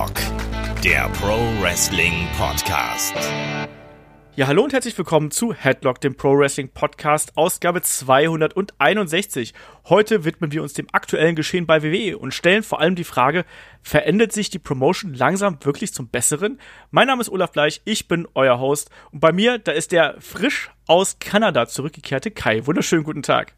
Headlock, der Pro Wrestling Podcast. Ja, hallo und herzlich willkommen zu Headlock, dem Pro Wrestling Podcast, Ausgabe 261. Heute widmen wir uns dem aktuellen Geschehen bei WWE und stellen vor allem die Frage, verändert sich die Promotion langsam wirklich zum Besseren? Mein Name ist Olaf Bleich, ich bin euer Host und bei mir, da ist der frisch aus Kanada zurückgekehrte Kai. Wunderschönen guten Tag.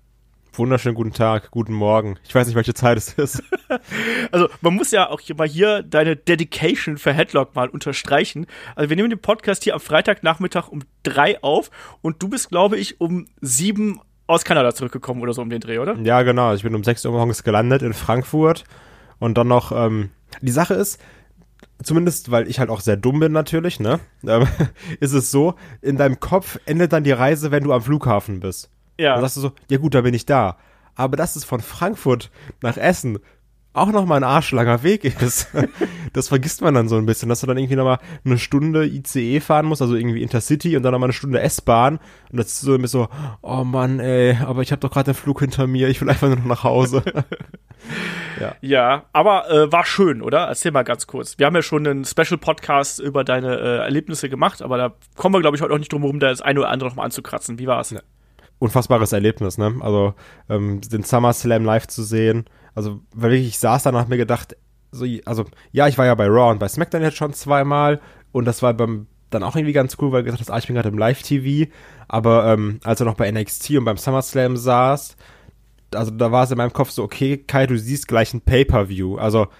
Wunderschönen guten Tag, guten Morgen. Ich weiß nicht, welche Zeit es ist. also, man muss ja auch hier mal hier deine Dedication für Headlock mal unterstreichen. Also, wir nehmen den Podcast hier am Freitagnachmittag um drei auf und du bist, glaube ich, um sieben aus Kanada zurückgekommen oder so um den Dreh, oder? Ja, genau. Ich bin um sechs Uhr morgens gelandet in Frankfurt und dann noch, ähm, die Sache ist, zumindest weil ich halt auch sehr dumm bin natürlich, ne, ähm, ist es so, in deinem Kopf endet dann die Reise, wenn du am Flughafen bist. Ja. Dann sagst du so, ja gut, da bin ich da. Aber dass es von Frankfurt nach Essen auch nochmal ein arschlanger Weg ist, das vergisst man dann so ein bisschen, dass du dann irgendwie nochmal eine Stunde ICE fahren musst, also irgendwie Intercity und dann nochmal eine Stunde S-Bahn und das ist so ein bisschen so, oh Mann, ey, aber ich habe doch gerade den Flug hinter mir, ich will einfach nur noch nach Hause. ja. ja, aber äh, war schön, oder? Erzähl mal ganz kurz. Wir haben ja schon einen Special-Podcast über deine äh, Erlebnisse gemacht, aber da kommen wir, glaube ich, heute auch nicht drum herum, da das eine oder andere nochmal anzukratzen. Wie war's? Ja unfassbares Erlebnis, ne? Also ähm, den SummerSlam live zu sehen. Also, weil ich saß da und hab mir gedacht, so, also, ja, ich war ja bei Raw und bei SmackDown jetzt schon zweimal und das war beim dann auch irgendwie ganz cool, weil du gesagt hast, ah, ich bin gerade im Live-TV, aber ähm, als er noch bei NXT und beim SummerSlam saß, also da war es in meinem Kopf so, okay, Kai, du siehst gleich ein Pay-Per-View. Also so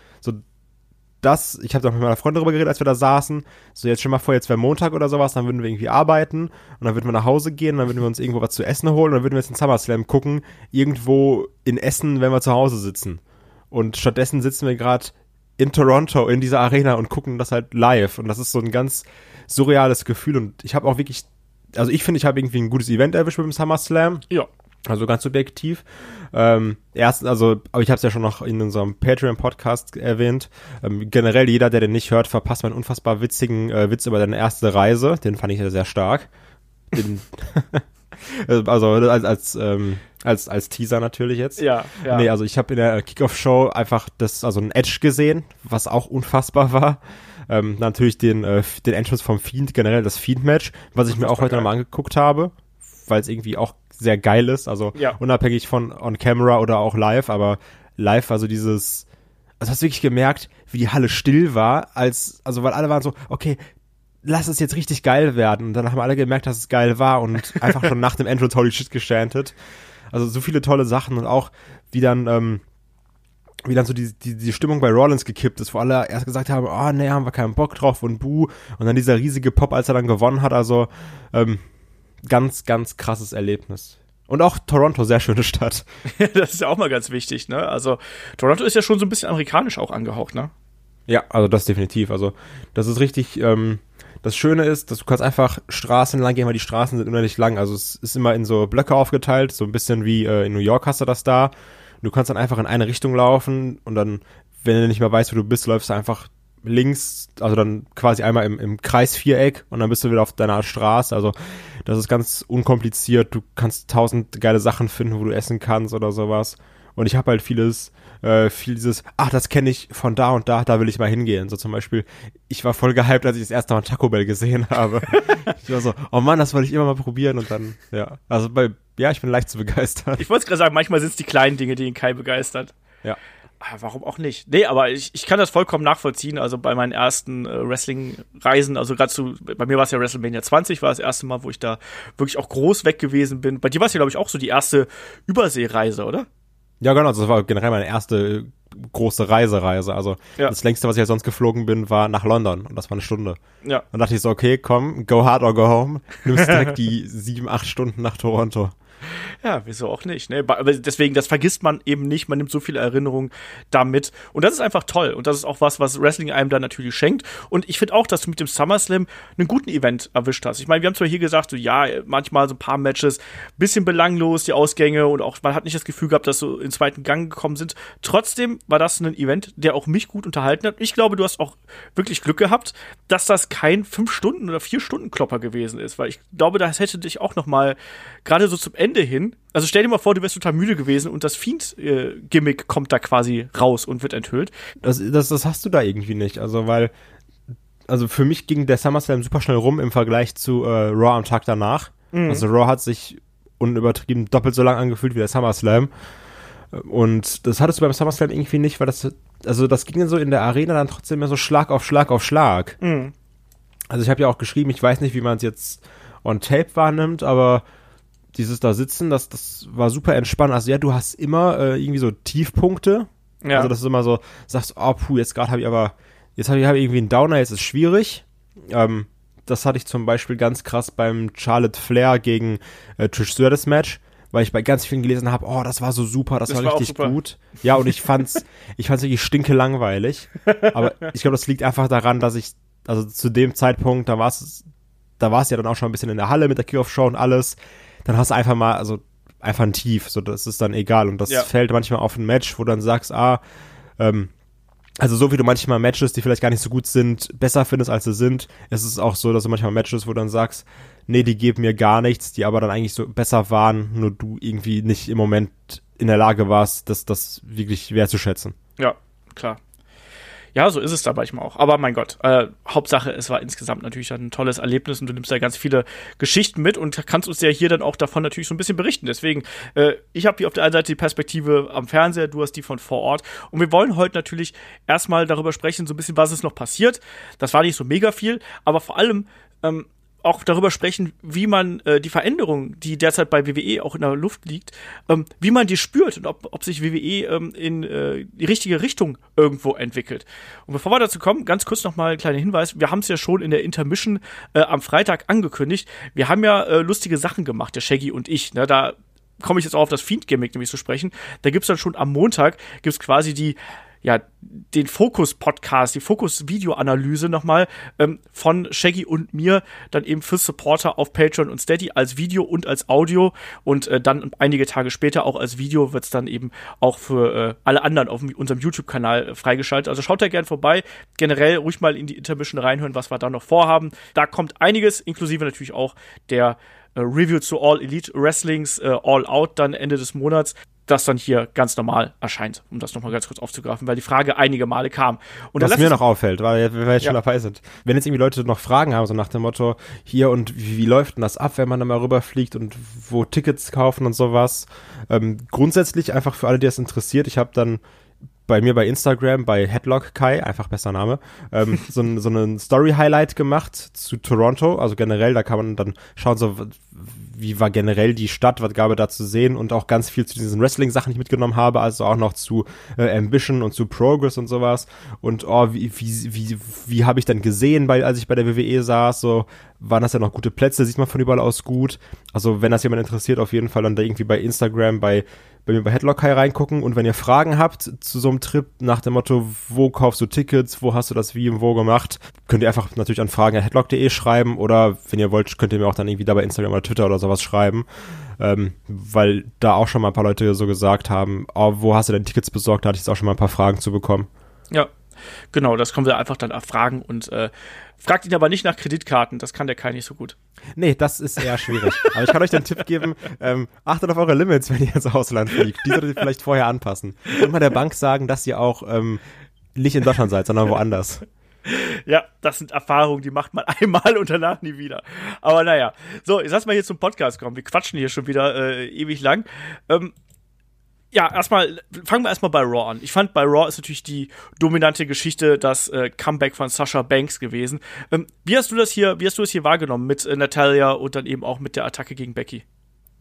das, ich habe da mit meiner Freundin darüber geredet, als wir da saßen. So, jetzt schon mal vor, jetzt wäre Montag oder sowas, dann würden wir irgendwie arbeiten und dann würden wir nach Hause gehen, dann würden wir uns irgendwo was zu essen holen und dann würden wir jetzt in SummerSlam gucken, irgendwo in Essen, wenn wir zu Hause sitzen. Und stattdessen sitzen wir gerade in Toronto in dieser Arena und gucken das halt live. Und das ist so ein ganz surreales Gefühl. Und ich habe auch wirklich, also ich finde, ich habe irgendwie ein gutes Event erwischt mit dem SummerSlam. Ja. Also ganz subjektiv. Ähm, erstens, also, aber ich habe es ja schon noch in unserem Patreon-Podcast erwähnt. Ähm, generell jeder, der den nicht hört, verpasst meinen unfassbar witzigen äh, Witz über deine erste Reise. Den fand ich ja sehr stark. Den also als als ähm, als als Teaser natürlich jetzt. Ja, ja. Nee, also ich habe in der Kickoff-Show einfach das also ein Edge gesehen, was auch unfassbar war. Ähm, natürlich den äh, den Entrance vom Fiend generell das Fiend Match, was ich mir auch heute nochmal angeguckt habe, weil es irgendwie auch sehr geil ist, also ja. unabhängig von on camera oder auch live, aber live also dieses also hast du wirklich gemerkt, wie die Halle still war, als also weil alle waren so, okay, lass es jetzt richtig geil werden und dann haben alle gemerkt, dass es geil war und einfach schon nach dem Entrance Holy Shit gestantet. Also so viele tolle Sachen und auch wie dann ähm, wie dann so die, die, die Stimmung bei Rollins gekippt ist, wo alle erst gesagt haben, oh nee, haben wir keinen Bock drauf und buh. Und dann dieser riesige Pop, als er dann gewonnen hat, also ähm, ganz, ganz krasses Erlebnis. Und auch Toronto, sehr schöne Stadt. das ist ja auch mal ganz wichtig, ne? Also, Toronto ist ja schon so ein bisschen amerikanisch auch angehaucht, ne? Ja, also das definitiv. Also, das ist richtig, ähm, das Schöne ist, dass du kannst einfach Straßen lang gehen, weil die Straßen sind unendlich lang. Also es ist immer in so Blöcke aufgeteilt, so ein bisschen wie äh, in New York hast du das da. Du kannst dann einfach in eine Richtung laufen und dann, wenn du nicht mehr weißt, wo du bist, läufst du einfach links, also dann quasi einmal im, im Kreisviereck und dann bist du wieder auf deiner Straße. Also das ist ganz unkompliziert. Du kannst tausend geile Sachen finden, wo du essen kannst oder sowas. Und ich habe halt vieles, äh, viel dieses, ach, das kenne ich von da und da, da will ich mal hingehen. So zum Beispiel, ich war voll gehypt, als ich das erste Mal Taco Bell gesehen habe. ich war so, oh Mann, das wollte ich immer mal probieren und dann, ja. Also bei, ja, ich bin leicht zu begeistern. Ich wollte gerade sagen, manchmal sind es die kleinen Dinge, die ihn Kai begeistert. Ja. Ah, warum auch nicht? Nee, aber ich, ich kann das vollkommen nachvollziehen. Also bei meinen ersten äh, Wrestling-Reisen, also gerade zu, bei mir war es ja WrestleMania 20, war das erste Mal, wo ich da wirklich auch groß weg gewesen bin. Bei dir war es ja, glaube ich, auch so die erste Überseereise, oder? Ja, genau. Das war generell meine erste große Reisereise. Also ja. das längste, was ich ja sonst geflogen bin, war nach London und das war eine Stunde. Ja. Dann dachte ich so, okay, komm, go hard or go home. Nimmst direkt die sieben, acht Stunden nach Toronto. Ja, wieso auch nicht? Ne? Deswegen, das vergisst man eben nicht. Man nimmt so viele Erinnerungen damit. Und das ist einfach toll. Und das ist auch was, was Wrestling einem da natürlich schenkt. Und ich finde auch, dass du mit dem SummerSlam einen guten Event erwischt hast. Ich meine, wir haben zwar hier gesagt, so ja, manchmal so ein paar Matches, bisschen belanglos, die Ausgänge und auch man hat nicht das Gefühl gehabt, dass so in den zweiten Gang gekommen sind. Trotzdem war das ein Event, der auch mich gut unterhalten hat. Ich glaube, du hast auch wirklich Glück gehabt, dass das kein fünf Stunden oder vier Stunden Klopper gewesen ist, weil ich glaube, das hätte dich auch noch mal gerade so zum Ende Ende hin, also stell dir mal vor, du wärst total müde gewesen und das Fiend-Gimmick kommt da quasi raus und wird enthüllt. Das, das, das hast du da irgendwie nicht. Also, weil, also für mich ging der SummerSlam super schnell rum im Vergleich zu äh, Raw am Tag danach. Mhm. Also Raw hat sich unübertrieben doppelt so lang angefühlt wie der SummerSlam. Und das hattest du beim SummerSlam irgendwie nicht, weil das, also das ging dann so in der Arena dann trotzdem immer so Schlag auf Schlag auf Schlag. Mhm. Also ich habe ja auch geschrieben, ich weiß nicht, wie man es jetzt on Tape wahrnimmt, aber dieses da sitzen, das, das war super entspannt. Also ja, du hast immer äh, irgendwie so Tiefpunkte. Ja. Also das ist immer so, sagst, oh puh, jetzt gerade habe ich aber, jetzt habe ich, hab ich irgendwie einen Downer, jetzt ist schwierig. Ähm, das hatte ich zum Beispiel ganz krass beim Charlotte Flair gegen äh, Trish Stratus Match, weil ich bei ganz vielen gelesen habe, oh, das war so super, das, das war, war richtig gut. Ja, und ich fand's, ich fand's wirklich stinke langweilig. Aber ich glaube, das liegt einfach daran, dass ich, also zu dem Zeitpunkt, da war es, da war es ja dann auch schon ein bisschen in der Halle mit der Kickoff-Show und alles. Dann hast du einfach mal, also einfach ein Tief, so das ist dann egal. Und das ja. fällt manchmal auf ein Match, wo dann sagst, ah, ähm, also so wie du manchmal Matches, die vielleicht gar nicht so gut sind, besser findest, als sie sind, ist es auch so, dass du manchmal Matches, wo du dann sagst, nee, die geben mir gar nichts, die aber dann eigentlich so besser waren, nur du irgendwie nicht im Moment in der Lage warst, das, das wirklich wertzuschätzen. Ja, klar. Ja, so ist es da manchmal auch. Aber mein Gott, äh, Hauptsache, es war insgesamt natürlich ein tolles Erlebnis und du nimmst da ganz viele Geschichten mit und kannst uns ja hier dann auch davon natürlich so ein bisschen berichten. Deswegen, äh, ich habe hier auf der einen Seite die Perspektive am Fernseher, du hast die von vor Ort. Und wir wollen heute natürlich erstmal darüber sprechen, so ein bisschen, was ist noch passiert. Das war nicht so mega viel, aber vor allem, ähm, auch darüber sprechen, wie man äh, die Veränderung, die derzeit bei WWE auch in der Luft liegt, ähm, wie man die spürt und ob, ob sich WWE ähm, in äh, die richtige Richtung irgendwo entwickelt. Und bevor wir dazu kommen, ganz kurz nochmal ein kleiner Hinweis. Wir haben es ja schon in der Intermission äh, am Freitag angekündigt. Wir haben ja äh, lustige Sachen gemacht, der Shaggy und ich. Ne? Da komme ich jetzt auch auf das Fiend-Gimmick nämlich zu sprechen. Da gibt's dann schon am Montag, gibt's quasi die ja, den Fokus-Podcast, die Fokus-Video-Analyse nochmal ähm, von Shaggy und mir dann eben für Supporter auf Patreon und Steady als Video und als Audio und äh, dann einige Tage später auch als Video wird's dann eben auch für äh, alle anderen auf unserem YouTube-Kanal äh, freigeschaltet. Also schaut da gern vorbei. Generell ruhig mal in die Intermission reinhören, was wir da noch vorhaben. Da kommt einiges, inklusive natürlich auch der äh, Review zu All Elite Wrestlings äh, All Out dann Ende des Monats das dann hier ganz normal erscheint, um das nochmal ganz kurz aufzugreifen, weil die Frage einige Male kam. Und Was mir noch auffällt, weil wir jetzt schon dabei sind. Wenn jetzt irgendwie Leute noch Fragen haben, so nach dem Motto, hier und wie, wie läuft denn das ab, wenn man da mal rüberfliegt und wo Tickets kaufen und sowas. Ähm, grundsätzlich einfach für alle, die das interessiert, ich habe dann bei mir bei Instagram, bei Headlock Kai, einfach besser Name, ähm, so, ein, so einen Story-Highlight gemacht zu Toronto. Also generell, da kann man dann schauen, so wie war generell die Stadt, was gab es da zu sehen und auch ganz viel zu diesen Wrestling-Sachen, die ich mitgenommen habe, also auch noch zu äh, Ambition und zu Progress und sowas. Und oh, wie, wie, wie, wie habe ich dann gesehen, weil als ich bei der WWE saß, so waren das ja noch gute Plätze, sieht man von überall aus gut. Also wenn das jemand interessiert, auf jeden Fall dann da irgendwie bei Instagram, bei bei mir bei Headlock reingucken und wenn ihr Fragen habt zu so einem Trip nach dem Motto, wo kaufst du Tickets, wo hast du das wie und wo gemacht, könnt ihr einfach natürlich an fragen.headlock.de schreiben oder wenn ihr wollt, könnt ihr mir auch dann irgendwie da bei Instagram oder Twitter oder sowas schreiben, ähm, weil da auch schon mal ein paar Leute so gesagt haben, oh, wo hast du denn Tickets besorgt, da hatte ich jetzt auch schon mal ein paar Fragen zu bekommen. Ja, Genau, das können wir einfach dann erfragen und äh, fragt ihn aber nicht nach Kreditkarten, das kann der Kai nicht so gut. Nee, das ist eher schwierig. aber ich kann euch den Tipp geben, ähm, achtet auf eure Limits, wenn ihr ins Ausland fliegt. Die solltet ihr vielleicht vorher anpassen. Und mal der Bank sagen, dass ihr auch ähm, nicht in Deutschland seid, sondern woanders. Ja, das sind Erfahrungen, die macht man einmal und danach nie wieder. Aber naja, so, jetzt lass mal hier zum Podcast kommen. Wir quatschen hier schon wieder äh, ewig lang. Ähm, ja, erstmal, fangen wir erstmal bei Raw an. Ich fand, bei Raw ist natürlich die dominante Geschichte das äh, Comeback von Sasha Banks gewesen. Ähm, wie hast du das hier, wie hast du das hier wahrgenommen mit äh, Natalia und dann eben auch mit der Attacke gegen Becky?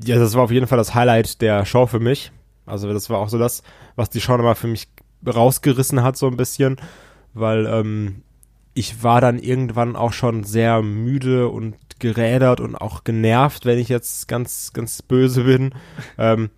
Ja, das war auf jeden Fall das Highlight der Show für mich. Also das war auch so das, was die Show nochmal für mich rausgerissen hat, so ein bisschen, weil ähm, ich war dann irgendwann auch schon sehr müde und gerädert und auch genervt, wenn ich jetzt ganz, ganz böse bin. ähm,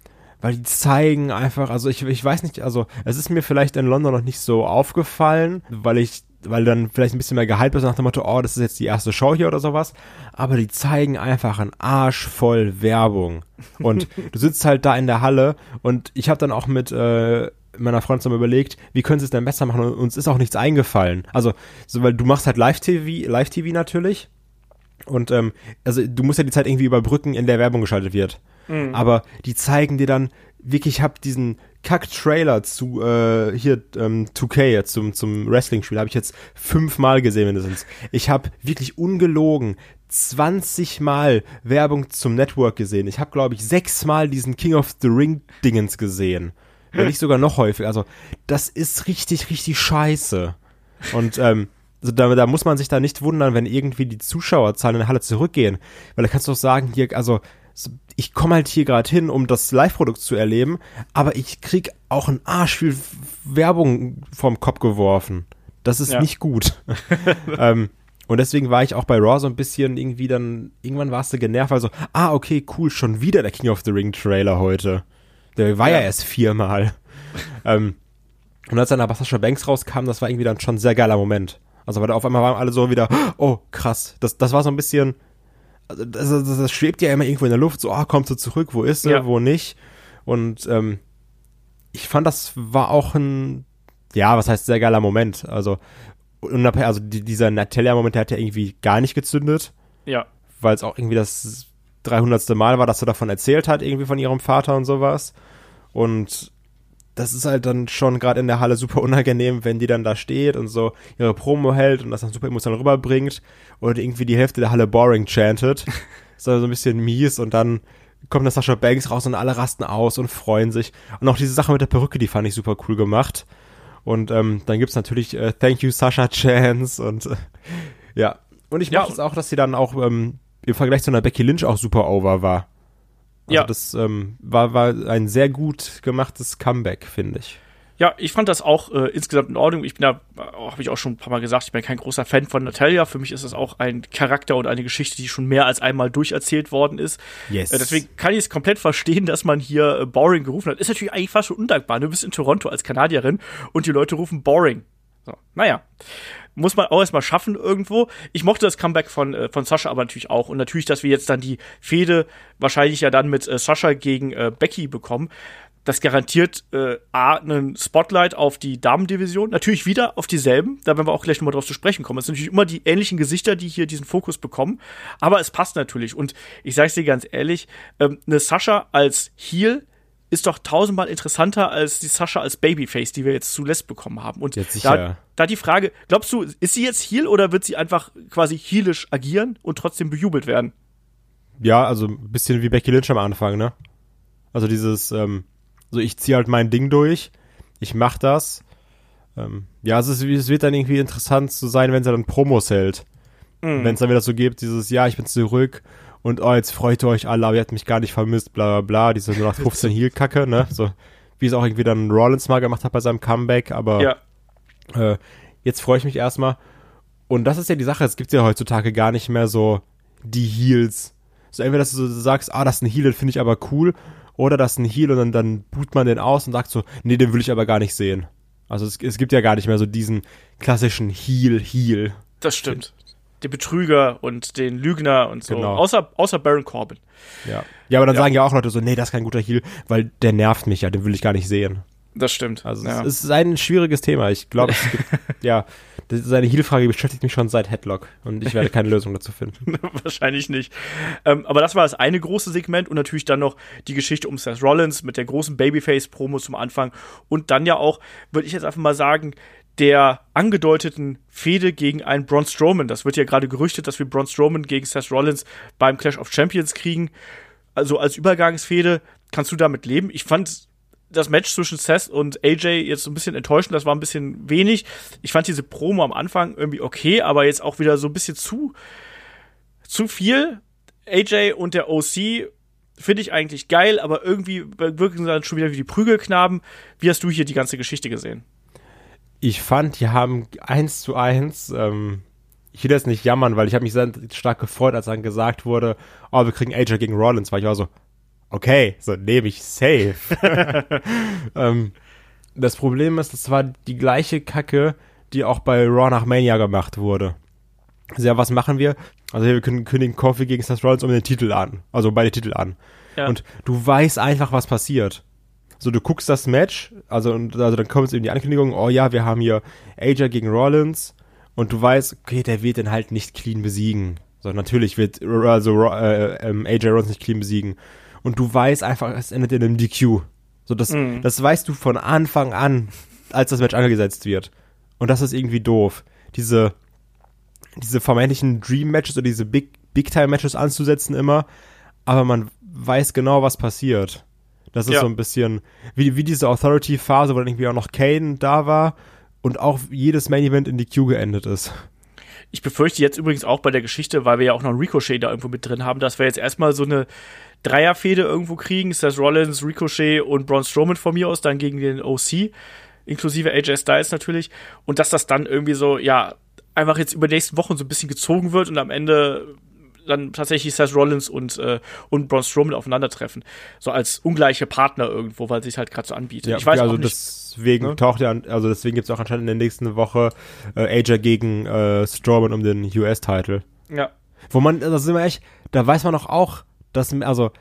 weil die zeigen einfach, also ich, ich weiß nicht, also es ist mir vielleicht in London noch nicht so aufgefallen, weil ich weil dann vielleicht ein bisschen mehr gehypt ist nach dem Motto, oh, das ist jetzt die erste Show hier oder sowas. Aber die zeigen einfach einen Arsch voll Werbung. Und du sitzt halt da in der Halle und ich habe dann auch mit äh, meiner Freundin zusammen überlegt, wie können sie es denn besser machen und uns ist auch nichts eingefallen. Also, so, weil du machst halt Live-TV, Live-TV natürlich. Und ähm, also du musst ja die Zeit irgendwie überbrücken, in der Werbung geschaltet wird. Mhm. Aber die zeigen dir dann wirklich, ich habe diesen Kack-Trailer zu äh, hier ähm, 2K jetzt zum zum Wrestling-Spiel habe ich jetzt fünfmal gesehen mindestens. Ich habe wirklich ungelogen 20 Mal Werbung zum Network gesehen. Ich habe glaube ich sechsmal diesen King of the Ring Dingens gesehen, wenn nicht sogar noch häufiger. Also das ist richtig richtig scheiße. Und ähm, also da, da muss man sich da nicht wundern, wenn irgendwie die Zuschauerzahlen in der Halle zurückgehen, weil da kannst du doch sagen hier also ich komme halt hier gerade hin, um das Live-Produkt zu erleben, aber ich krieg auch einen Arsch viel Werbung vom Kopf geworfen. Das ist ja. nicht gut. ähm, und deswegen war ich auch bei Raw so ein bisschen irgendwie dann, irgendwann warst du genervt, also, ah, okay, cool, schon wieder der King of the Ring Trailer heute. Der war ja, ja erst viermal. ähm, und als dann aber Sascha Banks rauskam, das war irgendwie dann schon ein sehr geiler Moment. Also, weil da auf einmal waren alle so wieder, oh, krass. Das, das war so ein bisschen, also das, das, das, schwebt ja immer irgendwo in der Luft, so, ah, kommt sie zurück, wo ist sie, ja. wo nicht. Und ähm, ich fand, das war auch ein, ja, was heißt sehr geiler Moment. Also, also dieser Natalia-Moment, der hat ja irgendwie gar nicht gezündet. Ja. Weil es auch irgendwie das 300. Mal war, dass er davon erzählt hat, irgendwie von ihrem Vater und sowas. Und das ist halt dann schon gerade in der Halle super unangenehm, wenn die dann da steht und so ihre Promo hält und das dann super emotional rüberbringt und irgendwie die Hälfte der Halle boring chantet. ist dann so ein bisschen mies und dann kommt das Sascha Banks raus und alle rasten aus und freuen sich. Und auch diese Sache mit der Perücke, die fand ich super cool gemacht. Und ähm, dann gibt's natürlich äh, Thank you Sasha Chance und äh, ja. Und ich mag es auch, dass sie dann auch ähm, im Vergleich zu einer Becky Lynch auch super over war. Also ja. das ähm, war, war ein sehr gut gemachtes Comeback, finde ich. Ja, ich fand das auch äh, insgesamt in Ordnung. Ich bin da, äh, habe ich auch schon ein paar Mal gesagt, ich bin kein großer Fan von Natalia. Für mich ist das auch ein Charakter und eine Geschichte, die schon mehr als einmal durcherzählt worden ist. Yes. Äh, deswegen kann ich es komplett verstehen, dass man hier äh, Boring gerufen hat. Ist natürlich eigentlich fast schon undankbar. Du bist in Toronto als Kanadierin und die Leute rufen Boring. So, naja muss man auch erstmal schaffen irgendwo. Ich mochte das Comeback von, äh, von Sascha aber natürlich auch. Und natürlich, dass wir jetzt dann die Fehde wahrscheinlich ja dann mit äh, Sascha gegen äh, Becky bekommen. Das garantiert äh, A, einen Spotlight auf die Damendivision, natürlich wieder auf dieselben, da werden wir auch gleich nochmal drauf zu sprechen kommen. Es sind natürlich immer die ähnlichen Gesichter, die hier diesen Fokus bekommen, aber es passt natürlich. Und ich sage es dir ganz ehrlich, ähm, eine Sascha als Heel ist doch tausendmal interessanter als die Sascha als Babyface, die wir jetzt zuletzt bekommen haben. Und da, da die Frage, glaubst du, ist sie jetzt Heel oder wird sie einfach quasi heelisch agieren und trotzdem bejubelt werden? Ja, also ein bisschen wie Becky Lynch am Anfang, ne? Also dieses, ähm, so ich ziehe halt mein Ding durch, ich mach das. Ähm, ja, also es, es, wird dann irgendwie interessant zu sein, wenn sie dann Promos hält. Mhm. Wenn es dann wieder so gibt, dieses, ja, ich bin zurück und oh, jetzt freut ihr euch alle, aber ihr habt mich gar nicht vermisst, bla bla bla, diese 0815 Heel-Kacke, ne? So, wie es auch irgendwie dann Rollins mal gemacht hat bei seinem Comeback, aber ja. äh, jetzt freue ich mich erstmal. Und das ist ja die Sache, es gibt ja heutzutage gar nicht mehr so die Heels. So entweder, dass du so sagst, ah, das ist ein Heel, den finde ich aber cool, oder das ist ein Heel und dann, dann boot man den aus und sagt so, nee, den will ich aber gar nicht sehen. Also es, es gibt ja gar nicht mehr so diesen klassischen Heel-Heel. Das stimmt den Betrüger und den Lügner und so. Genau. Außer, außer Baron Corbin. Ja. Ja, aber dann ja. sagen ja auch Leute so, nee, das ist kein guter Heal, weil der nervt mich ja, den will ich gar nicht sehen. Das stimmt. Also ja. es ist ein schwieriges Thema. Ich glaube, es gibt, ja, seine Heal-Frage beschäftigt mich schon seit Headlock und ich werde keine Lösung dazu finden. Wahrscheinlich nicht. Ähm, aber das war das eine große Segment und natürlich dann noch die Geschichte um Seth Rollins mit der großen Babyface-Promo zum Anfang und dann ja auch, würde ich jetzt einfach mal sagen, der angedeuteten Fehde gegen einen Braun Strowman. Das wird ja gerade gerüchtet, dass wir Braun Strowman gegen Seth Rollins beim Clash of Champions kriegen. Also als Übergangsfehde kannst du damit leben. Ich fand das Match zwischen Seth und AJ jetzt so ein bisschen enttäuschend. Das war ein bisschen wenig. Ich fand diese Promo am Anfang irgendwie okay, aber jetzt auch wieder so ein bisschen zu, zu viel. AJ und der OC finde ich eigentlich geil, aber irgendwie wirken sie dann schon wieder wie die Prügelknaben. Wie hast du hier die ganze Geschichte gesehen? Ich fand, die haben eins zu eins, ähm, ich will jetzt nicht jammern, weil ich habe mich sehr stark gefreut, als dann gesagt wurde, oh, wir kriegen AJ gegen Rollins, weil ich war so, okay, so nehme ich safe. ähm, das Problem ist, das war die gleiche Kacke, die auch bei Raw nach Mania gemacht wurde. Also ja, was machen wir? Also wir können kündigen Coffee gegen Seth Rollins um den Titel an. Also beide Titel an. Ja. Und du weißt einfach, was passiert. So, du guckst das Match, also, und, also dann kommt es eben die Ankündigung, oh ja, wir haben hier AJ gegen Rollins und du weißt, okay, der wird den halt nicht clean besiegen. So, natürlich wird also äh, ähm, AJ Rawlins nicht clean besiegen. Und du weißt einfach, es endet in einem DQ. So, das, mm. das weißt du von Anfang an, als das Match angesetzt wird. Und das ist irgendwie doof. Diese, diese vermeintlichen Dream-Matches oder diese Big, Big-Time-Matches anzusetzen immer, aber man weiß genau, was passiert. Das ist ja. so ein bisschen wie, wie diese Authority-Phase, wo dann irgendwie auch noch Kane da war und auch jedes Main-Event in die Q geendet ist. Ich befürchte jetzt übrigens auch bei der Geschichte, weil wir ja auch noch einen Ricochet da irgendwo mit drin haben, dass wir jetzt erstmal so eine Dreierfehde irgendwo kriegen. Seth Rollins, Ricochet und Braun Strowman von mir aus, dann gegen den OC, inklusive AJ Styles natürlich. Und dass das dann irgendwie so, ja, einfach jetzt über die nächsten Wochen so ein bisschen gezogen wird und am Ende dann tatsächlich Seth Rollins und, äh, und Braun Strowman aufeinandertreffen. So als ungleiche Partner irgendwo, weil sich halt gerade so anbietet. Ja, ich weiß also auch nicht, deswegen ne? taucht ja, also deswegen gibt es auch anscheinend in der nächsten Woche äh, AJ gegen äh, Strowman um den US-Title. Ja. Wo man, das ist immer echt, da weiß man doch auch, dass, also,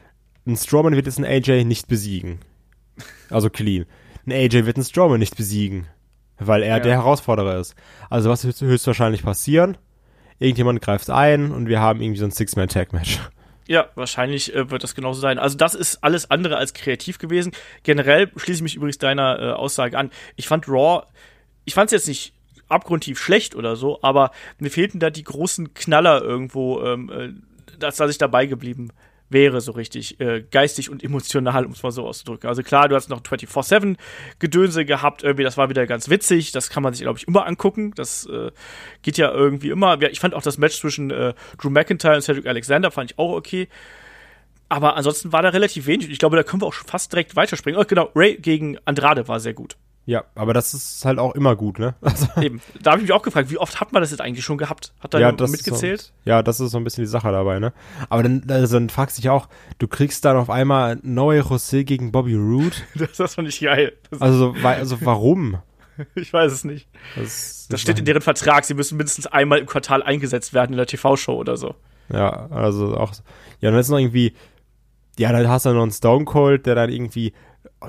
ein Strowman wird jetzt ein AJ nicht besiegen. Also clean. Ein AJ wird ein Strowman nicht besiegen. Weil er ja. der Herausforderer ist. Also was wird höchstwahrscheinlich passieren? Irgendjemand greift ein und wir haben irgendwie so ein Six-Man-Tag-Match. Ja, wahrscheinlich äh, wird das genauso sein. Also das ist alles andere als kreativ gewesen. Generell schließe ich mich übrigens deiner äh, Aussage an. Ich fand Raw, ich fand es jetzt nicht abgrundtief schlecht oder so, aber mir fehlten da die großen Knaller irgendwo, ähm, äh, dass, dass ich dabei geblieben wäre, so richtig äh, geistig und emotional, um es mal so auszudrücken. Also klar, du hast noch 24-7-Gedönse gehabt, irgendwie, das war wieder ganz witzig, das kann man sich, glaube ich, immer angucken. Das äh, geht ja irgendwie immer. Ich fand auch das Match zwischen äh, Drew McIntyre und Cedric Alexander, fand ich auch okay. Aber ansonsten war da relativ wenig. Ich glaube, da können wir auch schon fast direkt weiterspringen. Oh, genau, Ray gegen Andrade war sehr gut. Ja, aber das ist halt auch immer gut, ne? Also Eben. Da habe ich mich auch gefragt, wie oft hat man das jetzt eigentlich schon gehabt? Hat da ja, mitgezählt? So, ja, das ist so ein bisschen die Sache dabei, ne? Aber dann, also dann fragst du dich auch, du kriegst dann auf einmal neue José gegen Bobby Roode. das ist doch nicht geil. also, also warum? ich weiß es nicht. Das, das steht in deren Vertrag, sie müssen mindestens einmal im Quartal eingesetzt werden in der TV-Show oder so. Ja, also auch. Ja, dann ist noch irgendwie. Ja, dann hast du noch einen Stone Cold, der dann irgendwie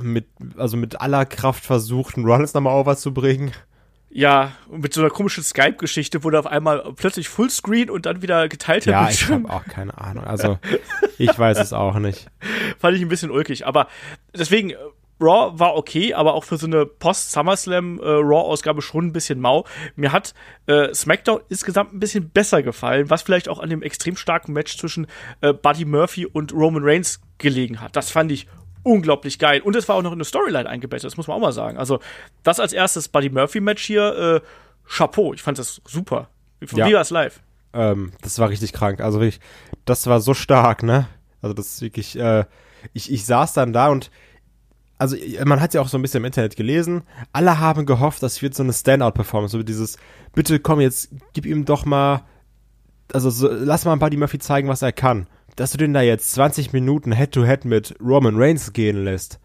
mit, also mit aller Kraft versucht, einen Rollins nochmal overzubringen. Ja, mit so einer komischen Skype-Geschichte wurde auf einmal plötzlich Fullscreen und dann wieder geteilter ja, Bildschirm. Ja, ich habe auch keine Ahnung. Also, ich weiß es auch nicht. Fand ich ein bisschen ulkig. Aber deswegen, äh, Raw war okay, aber auch für so eine Post-SummerSlam äh, schon ein bisschen mau. Mir hat äh, SmackDown insgesamt ein bisschen besser gefallen, was vielleicht auch an dem extrem starken Match zwischen äh, Buddy Murphy und Roman Reigns gelegen hat. Das fand ich unglaublich geil. Und es war auch noch in eine Storyline eingebettet, das muss man auch mal sagen. Also, das als erstes Buddy Murphy-Match hier, äh, Chapeau, ich fand das super. Von ja. Vias Live. Ähm, das war richtig krank. Also wirklich, das war so stark, ne? Also das ist wirklich, äh, ich, ich saß dann da und also man hat ja auch so ein bisschen im Internet gelesen, alle haben gehofft, das wird so eine Standout-Performance, so dieses, bitte komm jetzt, gib ihm doch mal, also so, lass mal Buddy Murphy zeigen, was er kann dass du den da jetzt 20 Minuten Head-to-Head -head mit Roman Reigns gehen lässt,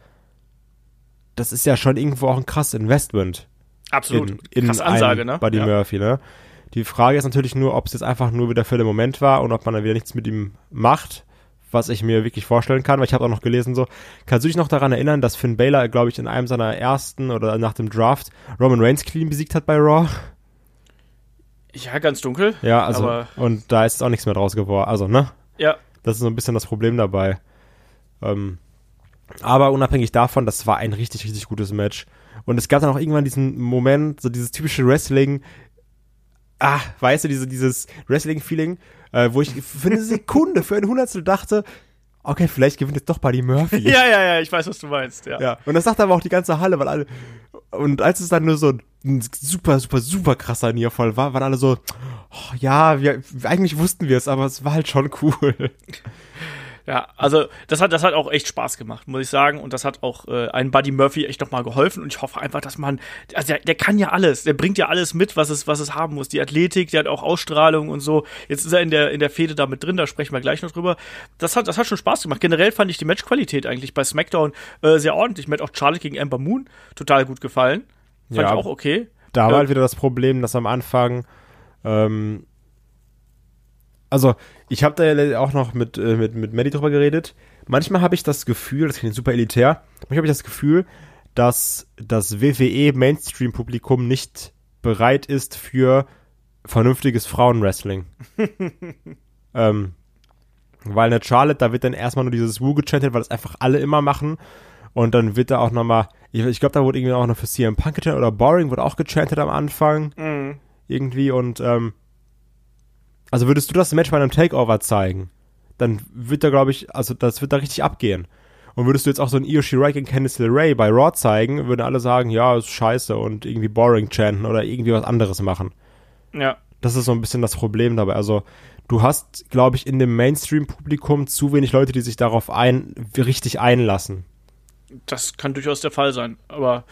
das ist ja schon irgendwo auch ein krasses Investment. Absolut. In, in Krass Ansage, ne? Buddy ja. Murphy, ne? Die Frage ist natürlich nur, ob es jetzt einfach nur wieder für den Moment war und ob man dann wieder nichts mit ihm macht, was ich mir wirklich vorstellen kann, weil ich habe auch noch gelesen so, kannst du dich noch daran erinnern, dass Finn Baylor, glaube ich, in einem seiner ersten oder nach dem Draft Roman Reigns clean besiegt hat bei Raw? Ja, ganz dunkel. Ja, also und da ist auch nichts mehr draus geworden, also, ne? Ja. Das ist so ein bisschen das Problem dabei. Ähm, aber unabhängig davon, das war ein richtig, richtig gutes Match. Und es gab dann auch irgendwann diesen Moment, so dieses typische Wrestling, ah, weißt du, diese, dieses Wrestling-Feeling, äh, wo ich für eine Sekunde, für ein Hundertstel dachte, okay, vielleicht gewinnt jetzt doch Buddy Murphy. ja, ja, ja, ich weiß, was du meinst, ja. ja. Und das sagt aber auch die ganze Halle, weil alle, und als es dann nur so ein super, super, super krasser Nierfall war, waren alle so, oh, ja, wir, eigentlich wussten wir es, aber es war halt schon cool. Ja, also das hat, das hat auch echt Spaß gemacht, muss ich sagen. Und das hat auch äh, einen Buddy Murphy echt nochmal geholfen. Und ich hoffe einfach, dass man, also der, der kann ja alles, der bringt ja alles mit, was es, was es haben muss. Die Athletik, der hat auch Ausstrahlung und so. Jetzt ist er in der, in der Fehde da mit drin, da sprechen wir gleich noch drüber. Das hat, das hat schon Spaß gemacht. Generell fand ich die Matchqualität eigentlich bei SmackDown äh, sehr ordentlich. Mir hat auch Charlotte gegen Amber Moon total gut gefallen. Fand ja, ich auch okay. Da war halt wieder das Problem, dass am Anfang ähm, also ich habe da ja auch noch mit, äh, mit, mit Maddie drüber geredet. Manchmal habe ich das Gefühl, das klingt super elitär, manchmal habe ich das Gefühl, dass das WWE Mainstream-Publikum nicht bereit ist für vernünftiges Frauenwrestling. Ähm, weil eine Charlotte, da wird dann erstmal nur dieses Woo gechantet, weil das einfach alle immer machen. Und dann wird da auch nochmal, ich, ich glaube, da wurde irgendwie auch noch für CM Punk gechantet oder Boring wurde auch gechantet am Anfang. Mhm. Irgendwie und, ähm, also würdest du das Match bei einem Takeover zeigen, dann wird da, glaube ich, also das wird da richtig abgehen. Und würdest du jetzt auch so ein Io Shirai gegen Candice LeRae bei Raw zeigen, würden alle sagen, ja, ist scheiße und irgendwie boring chanten oder irgendwie was anderes machen. Ja. Das ist so ein bisschen das Problem dabei. Also, du hast, glaube ich, in dem Mainstream-Publikum zu wenig Leute, die sich darauf ein, richtig einlassen. Das kann durchaus der Fall sein. Aber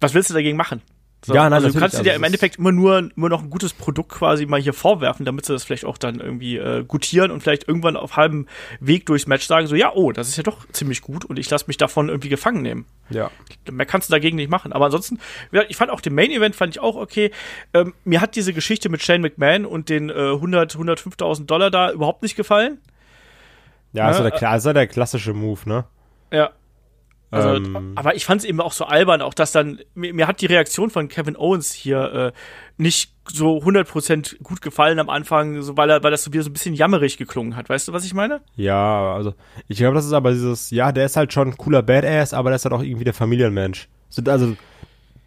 was willst du dagegen machen? So, Ja, nein, also du kannst dir also ja im Endeffekt immer nur, nur noch ein gutes Produkt quasi mal hier vorwerfen, damit sie das vielleicht auch dann irgendwie äh, gutieren und vielleicht irgendwann auf halbem Weg durchs Match sagen, so, ja, oh, das ist ja doch ziemlich gut und ich lasse mich davon irgendwie gefangen nehmen. Ja. Mehr kannst du dagegen nicht machen. Aber ansonsten, ich fand auch den Main Event fand ich auch okay. Ähm, mir hat diese Geschichte mit Shane McMahon und den äh, 100, 105.000 Dollar da überhaupt nicht gefallen. Ja, Ja, ja der, ja der klassische Move, ne? Ja. Also, Ähm. aber ich fand es eben auch so albern, auch dass dann, mir, mir hat die Reaktion von Kevin Owens hier äh, nicht so 100% gut gefallen am Anfang, so, weil, er, weil das so wieder so ein bisschen jammerig geklungen hat. Weißt du, was ich meine? Ja, also ich glaube, das ist aber dieses, ja, der ist halt schon ein cooler Badass, aber der ist halt auch irgendwie der Familienmensch. So, also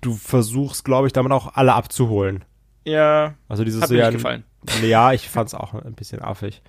du versuchst, glaube ich, damit auch alle abzuholen. Ja, Also dieses hat mir ja, nicht gefallen. Ja, ich fand's auch ein bisschen affig.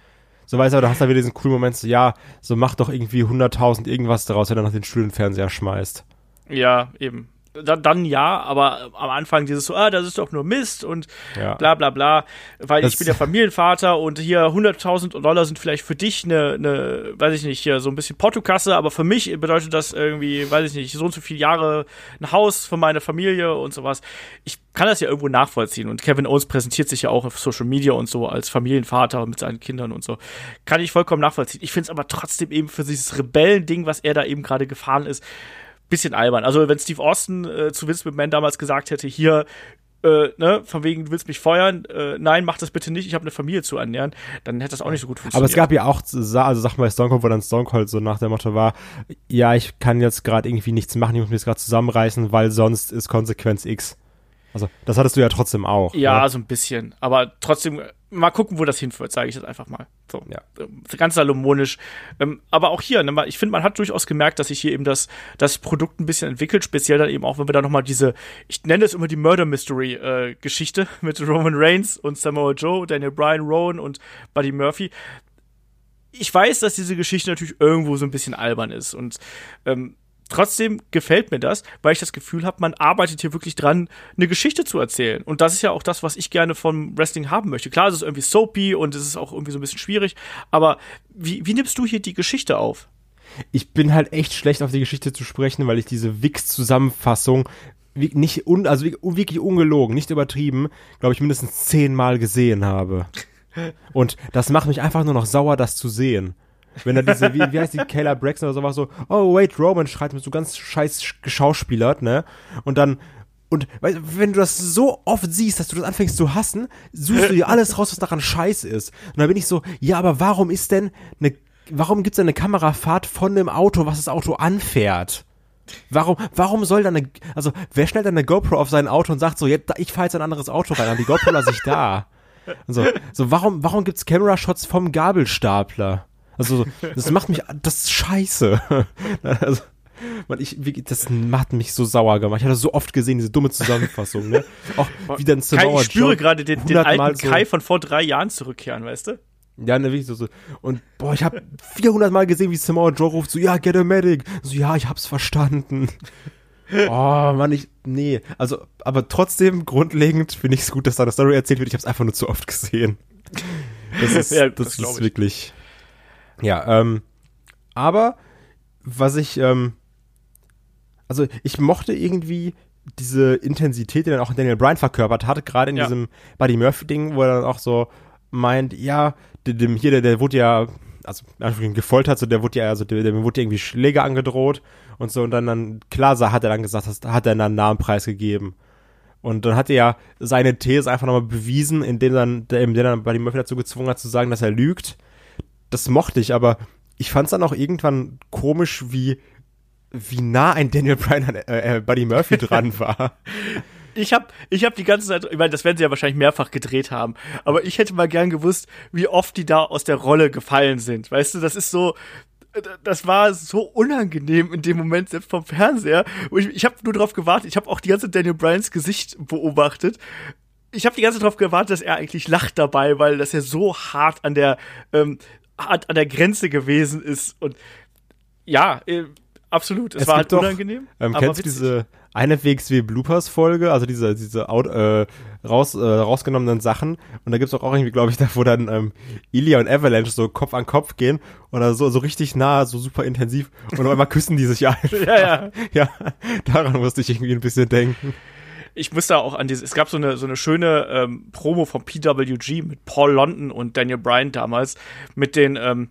So weißt du, aber du hast da wieder diesen coolen Moment, so, ja, so mach doch irgendwie 100.000 irgendwas daraus, wenn er noch den Studienfernseher schmeißt. Ja, eben. Dann, dann ja, aber am Anfang dieses so, ah, das ist doch nur Mist und Ja. bla bla bla, weil Das- ich bin der Familienvater und hier 100.000 Dollar sind vielleicht für dich eine, eine, weiß ich nicht, hier so ein bisschen Portokasse, aber für mich bedeutet das irgendwie, weiß ich nicht, so und so viele Jahre ein Haus für meine Familie und sowas. Ich kann das ja irgendwo nachvollziehen und Kevin Owens präsentiert sich ja auch auf Social Media und so als Familienvater mit seinen Kindern und so. Kann ich vollkommen nachvollziehen. Ich finde es aber trotzdem eben für dieses Rebellending, was er da eben gerade gefahren ist, bisschen albern. Also wenn Steve Austin äh, zu Vince McMahon damals gesagt hätte, hier, äh, ne, von wegen, du willst mich feuern, äh, nein, mach das bitte nicht, ich habe eine Familie zu ernähren, dann hätte das auch nicht so gut Aber funktioniert. es gab ja auch, also sag mal Stone Cold, wo dann Stone Cold so nach dem Motto war, ja, ich kann jetzt gerade irgendwie nichts machen, ich muss mich jetzt gerade zusammenreißen, weil sonst ist Konsequenz X. Also, das hattest du ja trotzdem auch. ja, Ne? so ein bisschen. Aber trotzdem, äh, mal gucken, wo das hinführt, sage ich jetzt einfach mal. So. Ja. Ganz salomonisch. Ähm, aber auch hier, ne, ich finde, man hat durchaus gemerkt, dass sich hier eben das, das Produkt ein bisschen entwickelt, speziell dann eben auch, wenn wir da nochmal diese, ich nenne es immer die Murder Mystery äh, Geschichte mit Roman Reigns und Samoa Joe, Daniel Bryan, Rowan und Buddy Murphy. Ich weiß, dass diese Geschichte natürlich irgendwo so ein bisschen albern ist und ähm, trotzdem gefällt mir das, weil ich das Gefühl habe, man arbeitet hier wirklich dran, eine Geschichte zu erzählen. Und das ist ja auch das, was ich gerne vom Wrestling haben möchte. Klar, es ist irgendwie soapy und es ist auch irgendwie so ein bisschen schwierig, aber wie, wie nimmst du hier die Geschichte auf? ich bin halt echt schlecht auf die Geschichte zu sprechen, weil ich diese Wix-Zusammenfassung nicht un, also wirklich ungelogen, nicht übertrieben, glaube ich, mindestens zehnmal gesehen habe. Und das macht mich einfach nur noch sauer, das zu sehen. Wenn da diese, wie, wie heißt die, Kayla Braxton oder sowas so, oh wait, Roman schreit mit so ganz scheiß geschauspielert, ne? Und dann, und weißt, wenn du das so oft siehst, dass du das anfängst zu hassen, suchst du dir alles raus, was daran scheiße ist. Und dann bin ich so, ja, aber warum ist denn eine, warum gibt's denn eine Kamerafahrt von dem Auto, was das Auto anfährt? Warum, warum soll da eine, also wer stellt dann eine GoPro auf sein Auto und sagt so, jetzt, ich fahre jetzt ein anderes Auto rein, und die GoPro lasse ich da. Und so, so warum, warum gibt's Camera-Shots vom Gabelstapler? Also, so, das macht mich, das ist scheiße. Also, man, ich, das hat mich so sauer gemacht. Ich hatte so oft gesehen, diese dumme Zusammenfassung, ne? Auch wie dann Kai, ich spüre gerade den, den 100 Mal alten Kai von vor drei Jahren zurückkehren, weißt du? Ja, ne, wirklich so, so. Und, boah, ich habe 400 Mal gesehen, wie Samoa Joe ruft so, ja, get a medic. So, ja, ich hab's verstanden. Oh, Mann, ich, nee. Also, aber trotzdem, grundlegend finde ich es gut, dass da eine Story erzählt wird. Ich hab's einfach nur zu oft gesehen. Das ist, Ja, das, das ist ich. wirklich, ja, ähm, aber, was ich, ähm, also, ich mochte irgendwie diese Intensität, die dann auch Daniel Bryan verkörpert hat, gerade in Ja. diesem Buddy Murphy-Ding, wo er dann auch so meint, ja, dem, hier, der, der wurde ja, also gefoltert, so der wurde ja, also dem, dem wurde irgendwie Schläge angedroht und so und dann, dann klar sah, hat er dann gesagt, hat er dann einen Namenpreis gegeben. Und dann hat er ja seine These einfach nochmal bewiesen, indem dann, der, indem dann Buddy Murphy dazu gezwungen hat zu sagen, dass er lügt. Das mochte ich, aber ich fand es dann auch irgendwann komisch, wie, wie nah ein Daniel Bryan an äh, äh, Buddy Murphy dran war. ich habe ich hab die ganze Zeit, ich meine, das werden sie ja wahrscheinlich mehrfach gedreht haben, aber ich hätte mal gern gewusst, wie oft die da aus der Rolle gefallen sind. Weißt du, das ist so, das war so unangenehm in dem Moment, selbst vom Fernseher. Ich, ich habe nur darauf gewartet. Ich habe auch die ganze Daniel Bryans Gesicht beobachtet. Ich habe die ganze Zeit darauf gewartet, dass er eigentlich lacht dabei, weil das ja so hart an der ähm, hart an der Grenze gewesen ist. Und ja, äh, absolut. Es, Es war gibt halt doch, unangenehm. Ähm, aber kennst du diese eine WXW Bloopers Folge, also diese diese Out, äh, raus äh, rausgenommenen Sachen und da gibt's auch, auch irgendwie, glaube ich, da wo dann ähm, Ilya und Avalanche so Kopf an Kopf gehen oder so so richtig nah, so super intensiv und auf einmal küssen die sich einfach. Ja, ja. ja, daran musste ich irgendwie ein bisschen denken. Ich muss da auch an diese, es gab so eine, so eine schöne ähm, Promo vom PWG mit Paul London und Daniel Bryan damals, mit den, ähm,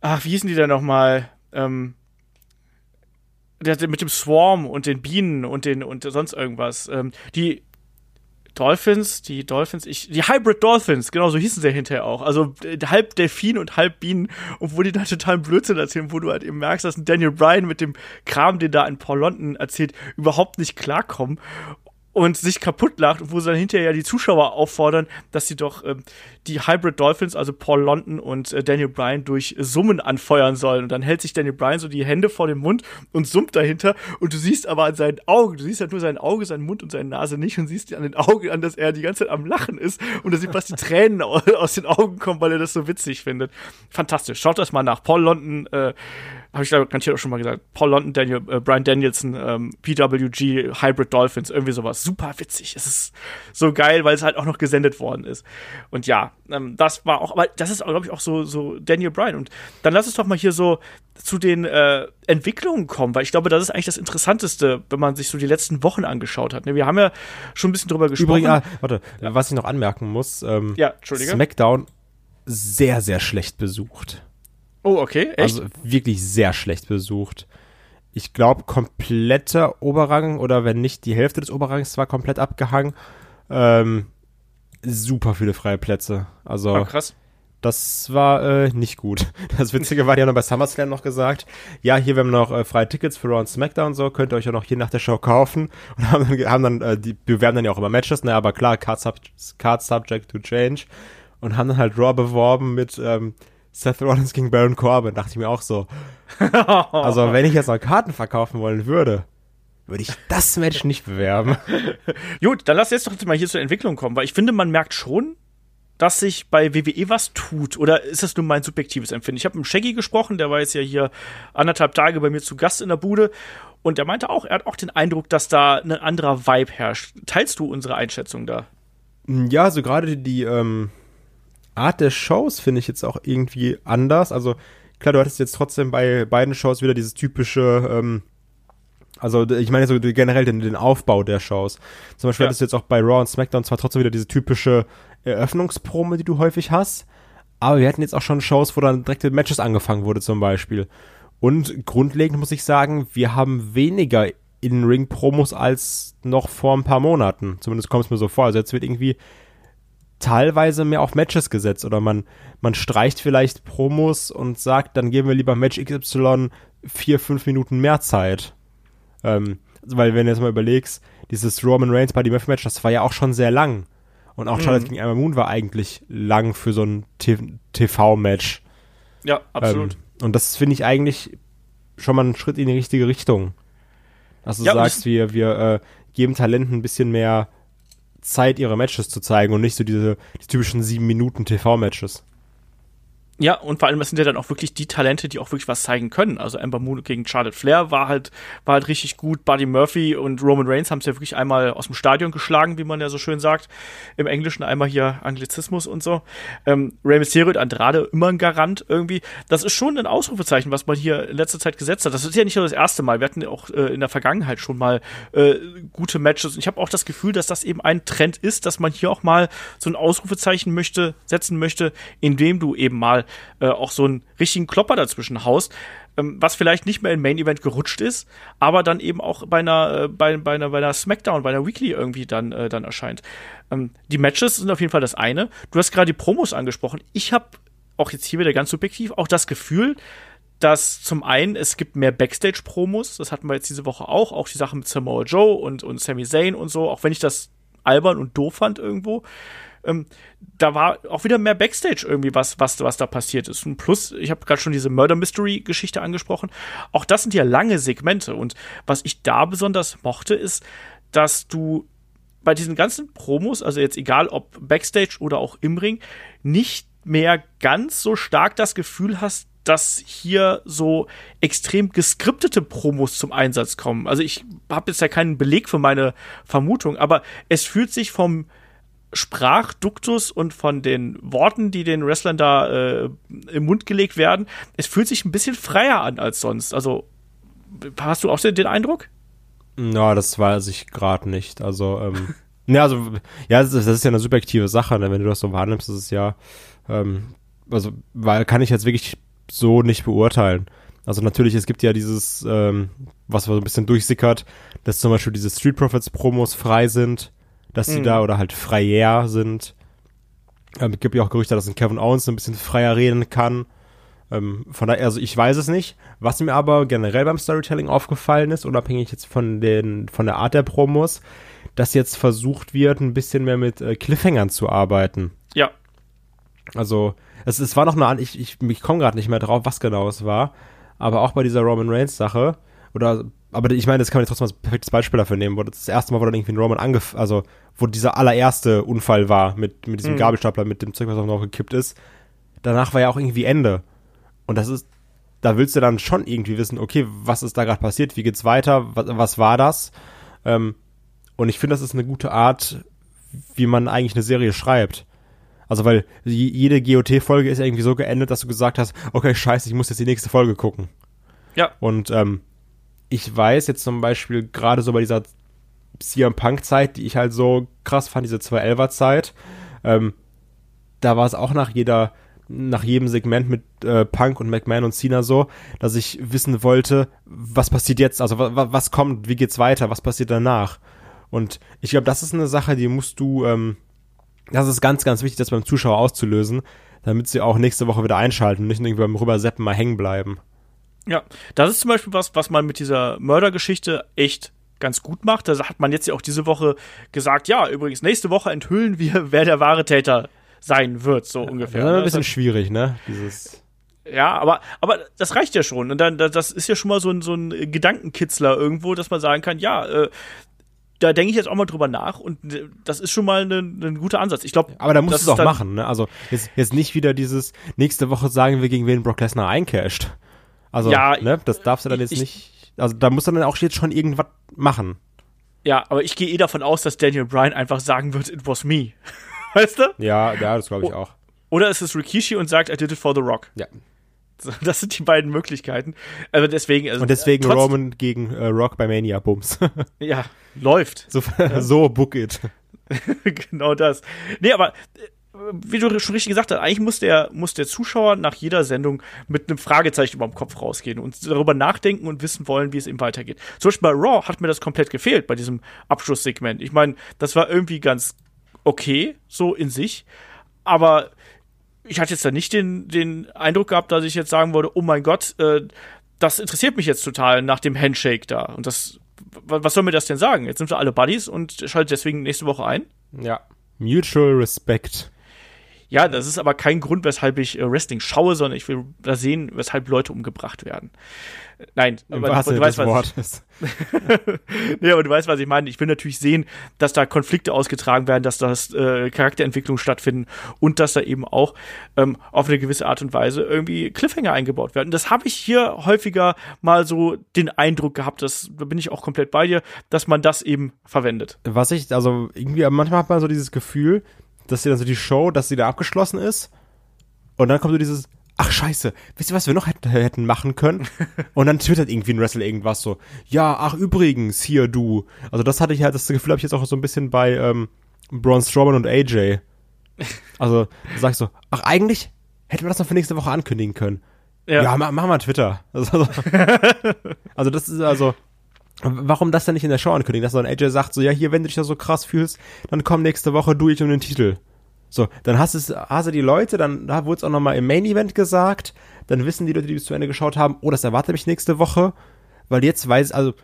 ach, wie hießen die denn nochmal? Ähm, mit dem Swarm und den Bienen und den und sonst irgendwas. Ähm, die Dolphins, die Dolphins, ich, die Hybrid Dolphins, genau so hießen sie ja hinterher auch. Also äh, halb Delfin und halb Bienen, obwohl die da totalen Blödsinn erzählen, wo du halt eben merkst, dass Daniel Bryan mit dem Kram, den da ein Paul London erzählt, überhaupt nicht klarkommen und sich kaputt lacht, wo sie dann hinterher ja die Zuschauer auffordern, dass sie doch ähm, die Hybrid Dolphins, also Paul London und äh, Daniel Bryan, durch Summen anfeuern sollen. Und dann hält sich Daniel Bryan so die Hände vor den Mund und summt dahinter. Und du siehst aber an seinen Augen, du siehst halt nur sein Auge, seinen Mund und seine Nase nicht und siehst an den Augen an, dass er die ganze Zeit am Lachen ist und da sieht fast die Tränen au- aus den Augen kommen, weil er das so witzig findet. Fantastisch. Schaut das mal nach. Paul London, äh, habe ich glaube garantiert auch schon mal gesagt. Paul London, Daniel, äh, Brian Danielson, ähm, PWG, Hybrid Dolphins, irgendwie sowas. Super witzig. Es ist so geil, weil es halt auch noch gesendet worden ist. Und ja, ähm, das war auch, aber das ist, glaube ich, auch so, so Daniel Bryan. Und dann lass uns doch mal hier so zu den äh, Entwicklungen kommen, weil ich glaube, das ist eigentlich das Interessanteste, wenn man sich so die letzten Wochen angeschaut hat. Ne? Wir haben ja schon ein bisschen drüber gesprochen. Übrigens, ah, warte, was ich noch anmerken muss, ähm, Ja, Entschuldige. SmackDown sehr, sehr schlecht besucht. Oh, okay, echt? Also wirklich sehr schlecht besucht. Ich glaube, kompletter Oberrang oder wenn nicht die Hälfte des Oberrangs war komplett abgehangen. Ähm, super viele freie Plätze. Also Ah, krass. das war äh, nicht gut. Das Witzige war, die haben noch bei SummerSlam noch gesagt, ja, hier, wir haben noch äh, freie Tickets für Raw und SmackDown und so, könnt ihr euch ja noch hier nach der Show kaufen. Und haben dann, haben dann äh, die bewerben dann ja auch immer Matches, ne, aber klar, Card, sub Card Subject to Change. Und haben dann halt Raw beworben mit ähm, Seth Rollins gegen Baron Corbin. Dachte ich mir auch so. Also, wenn ich jetzt noch Karten verkaufen wollen würde, würde ich das Match nicht bewerben. Gut, dann lass jetzt doch mal hier zur Entwicklung kommen, weil ich finde, man merkt schon, dass sich bei WWE was tut. Oder ist das nur mein subjektives Empfinden? Ich habe mit Shaggy gesprochen, der war jetzt ja hier anderthalb Tage bei mir zu Gast in der Bude. Und der meinte auch, er hat auch den Eindruck, dass da ein anderer Vibe herrscht. Teilst du unsere Einschätzung da? Ja, also gerade die ähm, Art der Shows finde ich jetzt auch irgendwie anders. Also klar, du hattest jetzt trotzdem bei beiden Shows wieder dieses typische, ähm, also ich meine so generell den, den Aufbau der Shows. Zum Beispiel Ja. hattest du jetzt auch bei Raw und SmackDown zwar trotzdem wieder diese typische Eröffnungspromo, die du häufig hast, aber wir hatten jetzt auch schon Shows, wo dann direkt mit Matches angefangen wurde zum Beispiel. Und grundlegend muss ich sagen, wir haben weniger In-Ring-Promos als noch vor ein paar Monaten. Zumindest kommt es mir so vor. Also jetzt wird irgendwie teilweise mehr auf Matches gesetzt oder man, man streicht vielleicht Promos und sagt, dann geben wir lieber Match XY vier, fünf Minuten mehr Zeit. Ähm, weil wenn du jetzt mal überlegst, dieses Roman Reigns Buddy Murphy Match, das war ja auch schon sehr lang. Und auch Charlotte gegen Emma Moon war eigentlich lang für so ein TV-Match. Ja, absolut. Ähm, und das finde ich eigentlich schon mal einen Schritt in die richtige Richtung. Dass du Ja, sagst, wir, wir äh, geben Talenten ein bisschen mehr Zeit, ihre Matches zu zeigen und nicht so diese die typischen sieben Minuten TV-Matches. Ja, und vor allem, das sind ja dann auch wirklich die Talente, die auch wirklich was zeigen können. Also Ember Moon gegen Charlotte Flair war halt, war halt richtig gut. Buddy Murphy und Roman Reigns haben es ja wirklich einmal aus dem Stadion geschlagen, wie man ja so schön sagt. Im Englischen einmal hier Anglizismus und so. Ähm, Rey Mysterio und Andrade immer ein Garant irgendwie. Das ist schon ein Ausrufezeichen, was man hier in letzter Zeit gesetzt hat. Das ist ja nicht nur das erste Mal. Wir hatten ja auch äh, in der Vergangenheit schon mal äh, gute Matches. Und ich habe auch das Gefühl, dass das eben ein Trend ist, dass man hier auch mal so ein Ausrufezeichen möchte, setzen möchte, indem du eben mal äh, auch so einen richtigen Klopper dazwischen haust, ähm, was vielleicht nicht mehr im Main Event gerutscht ist, aber dann eben auch bei einer, äh, bei, bei einer, bei einer Smackdown, bei einer Weekly irgendwie dann, äh, dann erscheint. Ähm, die Matches sind auf jeden Fall das eine. Du hast gerade die Promos angesprochen. Ich habe auch jetzt hier wieder ganz subjektiv auch das Gefühl, dass zum einen es gibt mehr Backstage-Promos, das hatten wir jetzt diese Woche auch, auch die Sache mit Samoa Joe und, und Sami Zayn und so, auch wenn ich das albern und doof fand irgendwo. Ähm, da war auch wieder mehr Backstage irgendwie was, was, was da passiert ist. Und plus, ich habe gerade schon diese Murder Mystery Geschichte angesprochen. Auch das sind ja lange Segmente. Und was ich da besonders mochte, ist, dass du bei diesen ganzen Promos, also jetzt egal ob Backstage oder auch im Ring, nicht mehr ganz so stark das Gefühl hast, dass hier so extrem geskriptete Promos zum Einsatz kommen. Also ich habe jetzt ja keinen Beleg für meine Vermutung, aber es fühlt sich vom Sprachduktus und von den Worten, die den Wrestlern da äh, im Mund gelegt werden, es fühlt sich ein bisschen freier an als sonst. Also hast du auch den Eindruck? Na, das weiß ich gerade nicht. Also, ähm, ja, also, ja, das ist, das ist, ja eine subjektive Sache, ne? wenn du das so wahrnimmst, ist es ja, ähm, also, weil kann ich jetzt wirklich so nicht beurteilen. Also natürlich, es gibt ja dieses, ähm, was so ein bisschen durchsickert, dass zum Beispiel diese Street Profits Promos frei sind, dass die mhm. da oder halt freier sind. Ähm, es gibt ja auch Gerüchte, dass ein Kevin Owens ein bisschen freier reden kann. Ähm, von daher, also ich weiß es nicht. Was mir aber generell beim Storytelling aufgefallen ist, unabhängig jetzt von den, von der Art der Promos, dass jetzt versucht wird, ein bisschen mehr mit äh, Cliffhangern zu arbeiten. Ja. Also, es, es war noch eine, ich, ich, ich komme gerade nicht mehr drauf, was genau es war, aber auch bei dieser Roman Reigns Sache, oder, aber ich meine, das kann man jetzt trotzdem als perfektes Beispiel dafür nehmen, wo das, das erste Mal, wo dann irgendwie ein Roman angef, also, wo dieser allererste Unfall war, mit, mit diesem mhm. Gabelstapler, mit dem Zeug, was auch noch gekippt ist, danach war ja auch irgendwie Ende. Und das ist, da willst du dann schon irgendwie wissen, okay, was ist da gerade passiert, wie geht's weiter, was, was war das? Ähm, und ich finde, das ist eine gute Art, wie man eigentlich eine Serie schreibt. Also, weil jede GOT-Folge ist irgendwie so geendet, dass du gesagt hast, okay, scheiße, ich muss jetzt die nächste Folge gucken. Ja. Und ähm, ich weiß jetzt zum Beispiel gerade so bei dieser CM Punk-Zeit, die ich halt so krass fand, diese 211er-Zeit, ähm, da war es auch nach jeder, nach jedem Segment mit äh, Punk und McMahon und Cena so, dass ich wissen wollte, was passiert jetzt, also was kommt, wie geht's weiter, was passiert danach. Und ich glaube, das ist eine Sache, die musst du ähm, das ist ganz, ganz wichtig, das beim Zuschauer auszulösen, damit sie auch nächste Woche wieder einschalten und nicht irgendwie beim Rüberseppen mal hängen bleiben. Ja, das ist zum Beispiel was, was man mit dieser Mördergeschichte echt ganz gut macht. Da hat man jetzt ja auch diese Woche gesagt, ja, übrigens, nächste Woche enthüllen wir, wer der wahre Täter sein wird, so ungefähr. Ja, ein bisschen schwierig, ne? Dieses. Ja, aber, aber das reicht ja schon. Und dann, das ist ja schon mal so ein, so ein Gedankenkitzler irgendwo, dass man sagen kann, ja, äh, da denke ich jetzt auch mal drüber nach und äh, das ist schon mal ein ne, ne guter Ansatz. Ich glaube, aber da musst du es auch machen. Ne? Also jetzt, jetzt nicht wieder dieses nächste Woche sagen wir gegen wen Brock Lesnar eincasht. Also ja, ne, das darfst du dann jetzt ich, nicht. Also da musst du dann auch jetzt schon irgendwas machen. Ja, aber ich gehe eh davon aus, dass Daniel Bryan einfach sagen wird, it was me. weißt du? Ja, ja, das glaube ich auch. Oder ist es Rikishi und sagt, I did it for the Rock. Ja. Das sind die beiden Möglichkeiten. Also deswegen, also und deswegen trotz, Roman gegen äh, Rock bei Mania Bums. ja, läuft. So, so book it. genau das. Nee, aber äh, wie du schon richtig gesagt hast, eigentlich muss der, muss der Zuschauer nach jeder Sendung mit einem Fragezeichen über dem Kopf rausgehen und darüber nachdenken und wissen wollen, wie es ihm weitergeht. Zum Beispiel bei Raw hat mir das komplett gefehlt, bei diesem Abschlusssegment. Ich meine, das war irgendwie ganz okay, so in sich, aber ich hatte jetzt da nicht den, den Eindruck gehabt, dass ich jetzt sagen würde, oh mein Gott, äh, das interessiert mich jetzt total nach dem Handshake da. Und das, was soll mir das denn sagen? Jetzt sind wir alle Buddies und schaltet deswegen nächste Woche ein? Ja. Mutual Respect. Ja, das ist aber kein Grund, weshalb ich äh, Wrestling schaue, sondern ich will da sehen, weshalb Leute umgebracht werden. Nein, aber was du weißt, was ich, nee, aber du weißt, was ich meine. Ich will natürlich sehen, dass da Konflikte ausgetragen werden, dass da äh, Charakterentwicklungen stattfinden und dass da eben auch ähm, auf eine gewisse Art und Weise irgendwie Cliffhanger eingebaut werden. Das habe ich hier häufiger mal so den Eindruck gehabt, dass, da bin ich auch komplett bei dir, dass man das eben verwendet. Was ich, also irgendwie, manchmal hat man so dieses Gefühl, dass sie dann so die Show, dass sie da abgeschlossen ist und dann kommt so dieses, ach scheiße, wisst ihr, was wir noch hätten, hätten machen können? Und dann twittert irgendwie ein Wrestler irgendwas so, ja, ach übrigens, hier du. Also das hatte ich halt, das Gefühl habe ich jetzt auch so ein bisschen bei ähm, Braun Strowman und AJ. Also da sag ich so, ach eigentlich hätten wir das noch für nächste Woche ankündigen können. Ja, ja mach, mach mal Twitter. Also, also das ist also, warum das denn nicht in der Show ankündigen, dass dann AJ sagt so, ja hier, wenn du dich da so krass fühlst, dann komm nächste Woche du ich um den Titel. So, dann hast, es, hast du die Leute, dann da wurde es auch nochmal im Main Event gesagt, dann wissen die Leute, die bis zu Ende geschaut haben, oh, das erwartet mich nächste Woche, weil jetzt weiß, also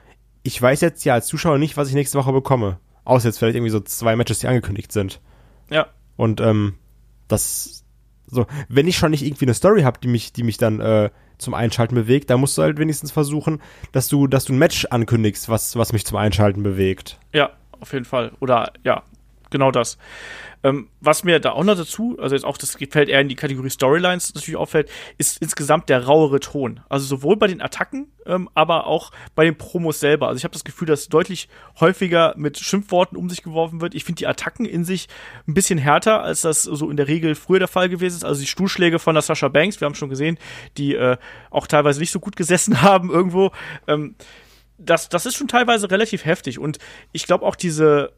ich weiß jetzt ja als Zuschauer nicht, was ich nächste Woche bekomme. Außer jetzt vielleicht irgendwie so zwei Matches, die angekündigt sind. Ja. Und ähm, das, so, wenn ich schon nicht irgendwie eine Story habe, die mich, die mich dann äh, zum Einschalten bewegt, dann musst du halt wenigstens versuchen, dass du, dass du ein Match ankündigst, was, was mich zum Einschalten bewegt. Ja, auf jeden Fall. Oder ja, genau das. Ähm, was mir da auch noch dazu, also jetzt auch das fällt eher in die Kategorie Storylines natürlich auffällt, ist insgesamt der rauere Ton. Also sowohl bei den Attacken, ähm, aber auch bei den Promos selber. Also ich habe das Gefühl, dass deutlich häufiger mit Schimpfworten um sich geworfen wird. Ich finde die Attacken in sich ein bisschen härter, als das so in der Regel früher der Fall gewesen ist. Also die Stuhlschläge von der Sascha Banks, wir haben schon gesehen, die äh, auch teilweise nicht so gut gesessen haben irgendwo. Ähm, das, das ist schon teilweise relativ heftig. Und ich glaube auch diese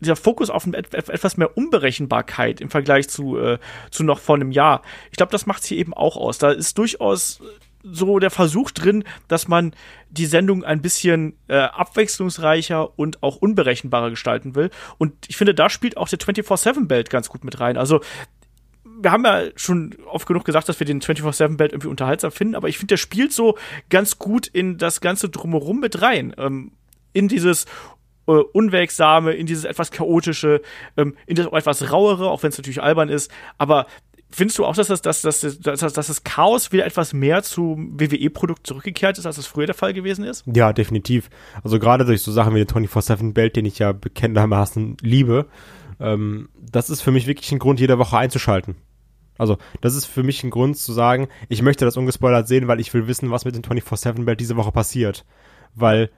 dieser Fokus auf etwas mehr Unberechenbarkeit im Vergleich zu, äh, zu noch vor einem Jahr. Ich glaube, das macht es hier eben auch aus. Da ist durchaus so der Versuch drin, dass man die Sendung ein bisschen äh, abwechslungsreicher und auch unberechenbarer gestalten will. Und ich finde, da spielt auch der 24-7-Belt ganz gut mit rein. Also wir haben ja schon oft genug gesagt, dass wir den 24-7-Belt irgendwie unterhaltsam finden, aber ich finde, der spielt so ganz gut in das Ganze drumherum mit rein. Ähm, in dieses äh, Unwegsame, in dieses etwas chaotische, ähm, in das etwas rauere, auch wenn es natürlich albern ist. Aber findest du auch, dass das, dass, dass, dass, dass das Chaos wieder etwas mehr zum WWE-Produkt zurückgekehrt ist, als es früher der Fall gewesen ist? Ja, definitiv. Also gerade durch so Sachen wie den 24-7-Belt, den ich ja bekennendermaßen liebe, ähm, das ist für mich wirklich ein Grund, jede Woche einzuschalten. Also, das ist für mich ein Grund zu sagen, ich möchte das ungespoilert sehen, weil ich will wissen, was mit dem 24-7-Belt diese Woche passiert. Weil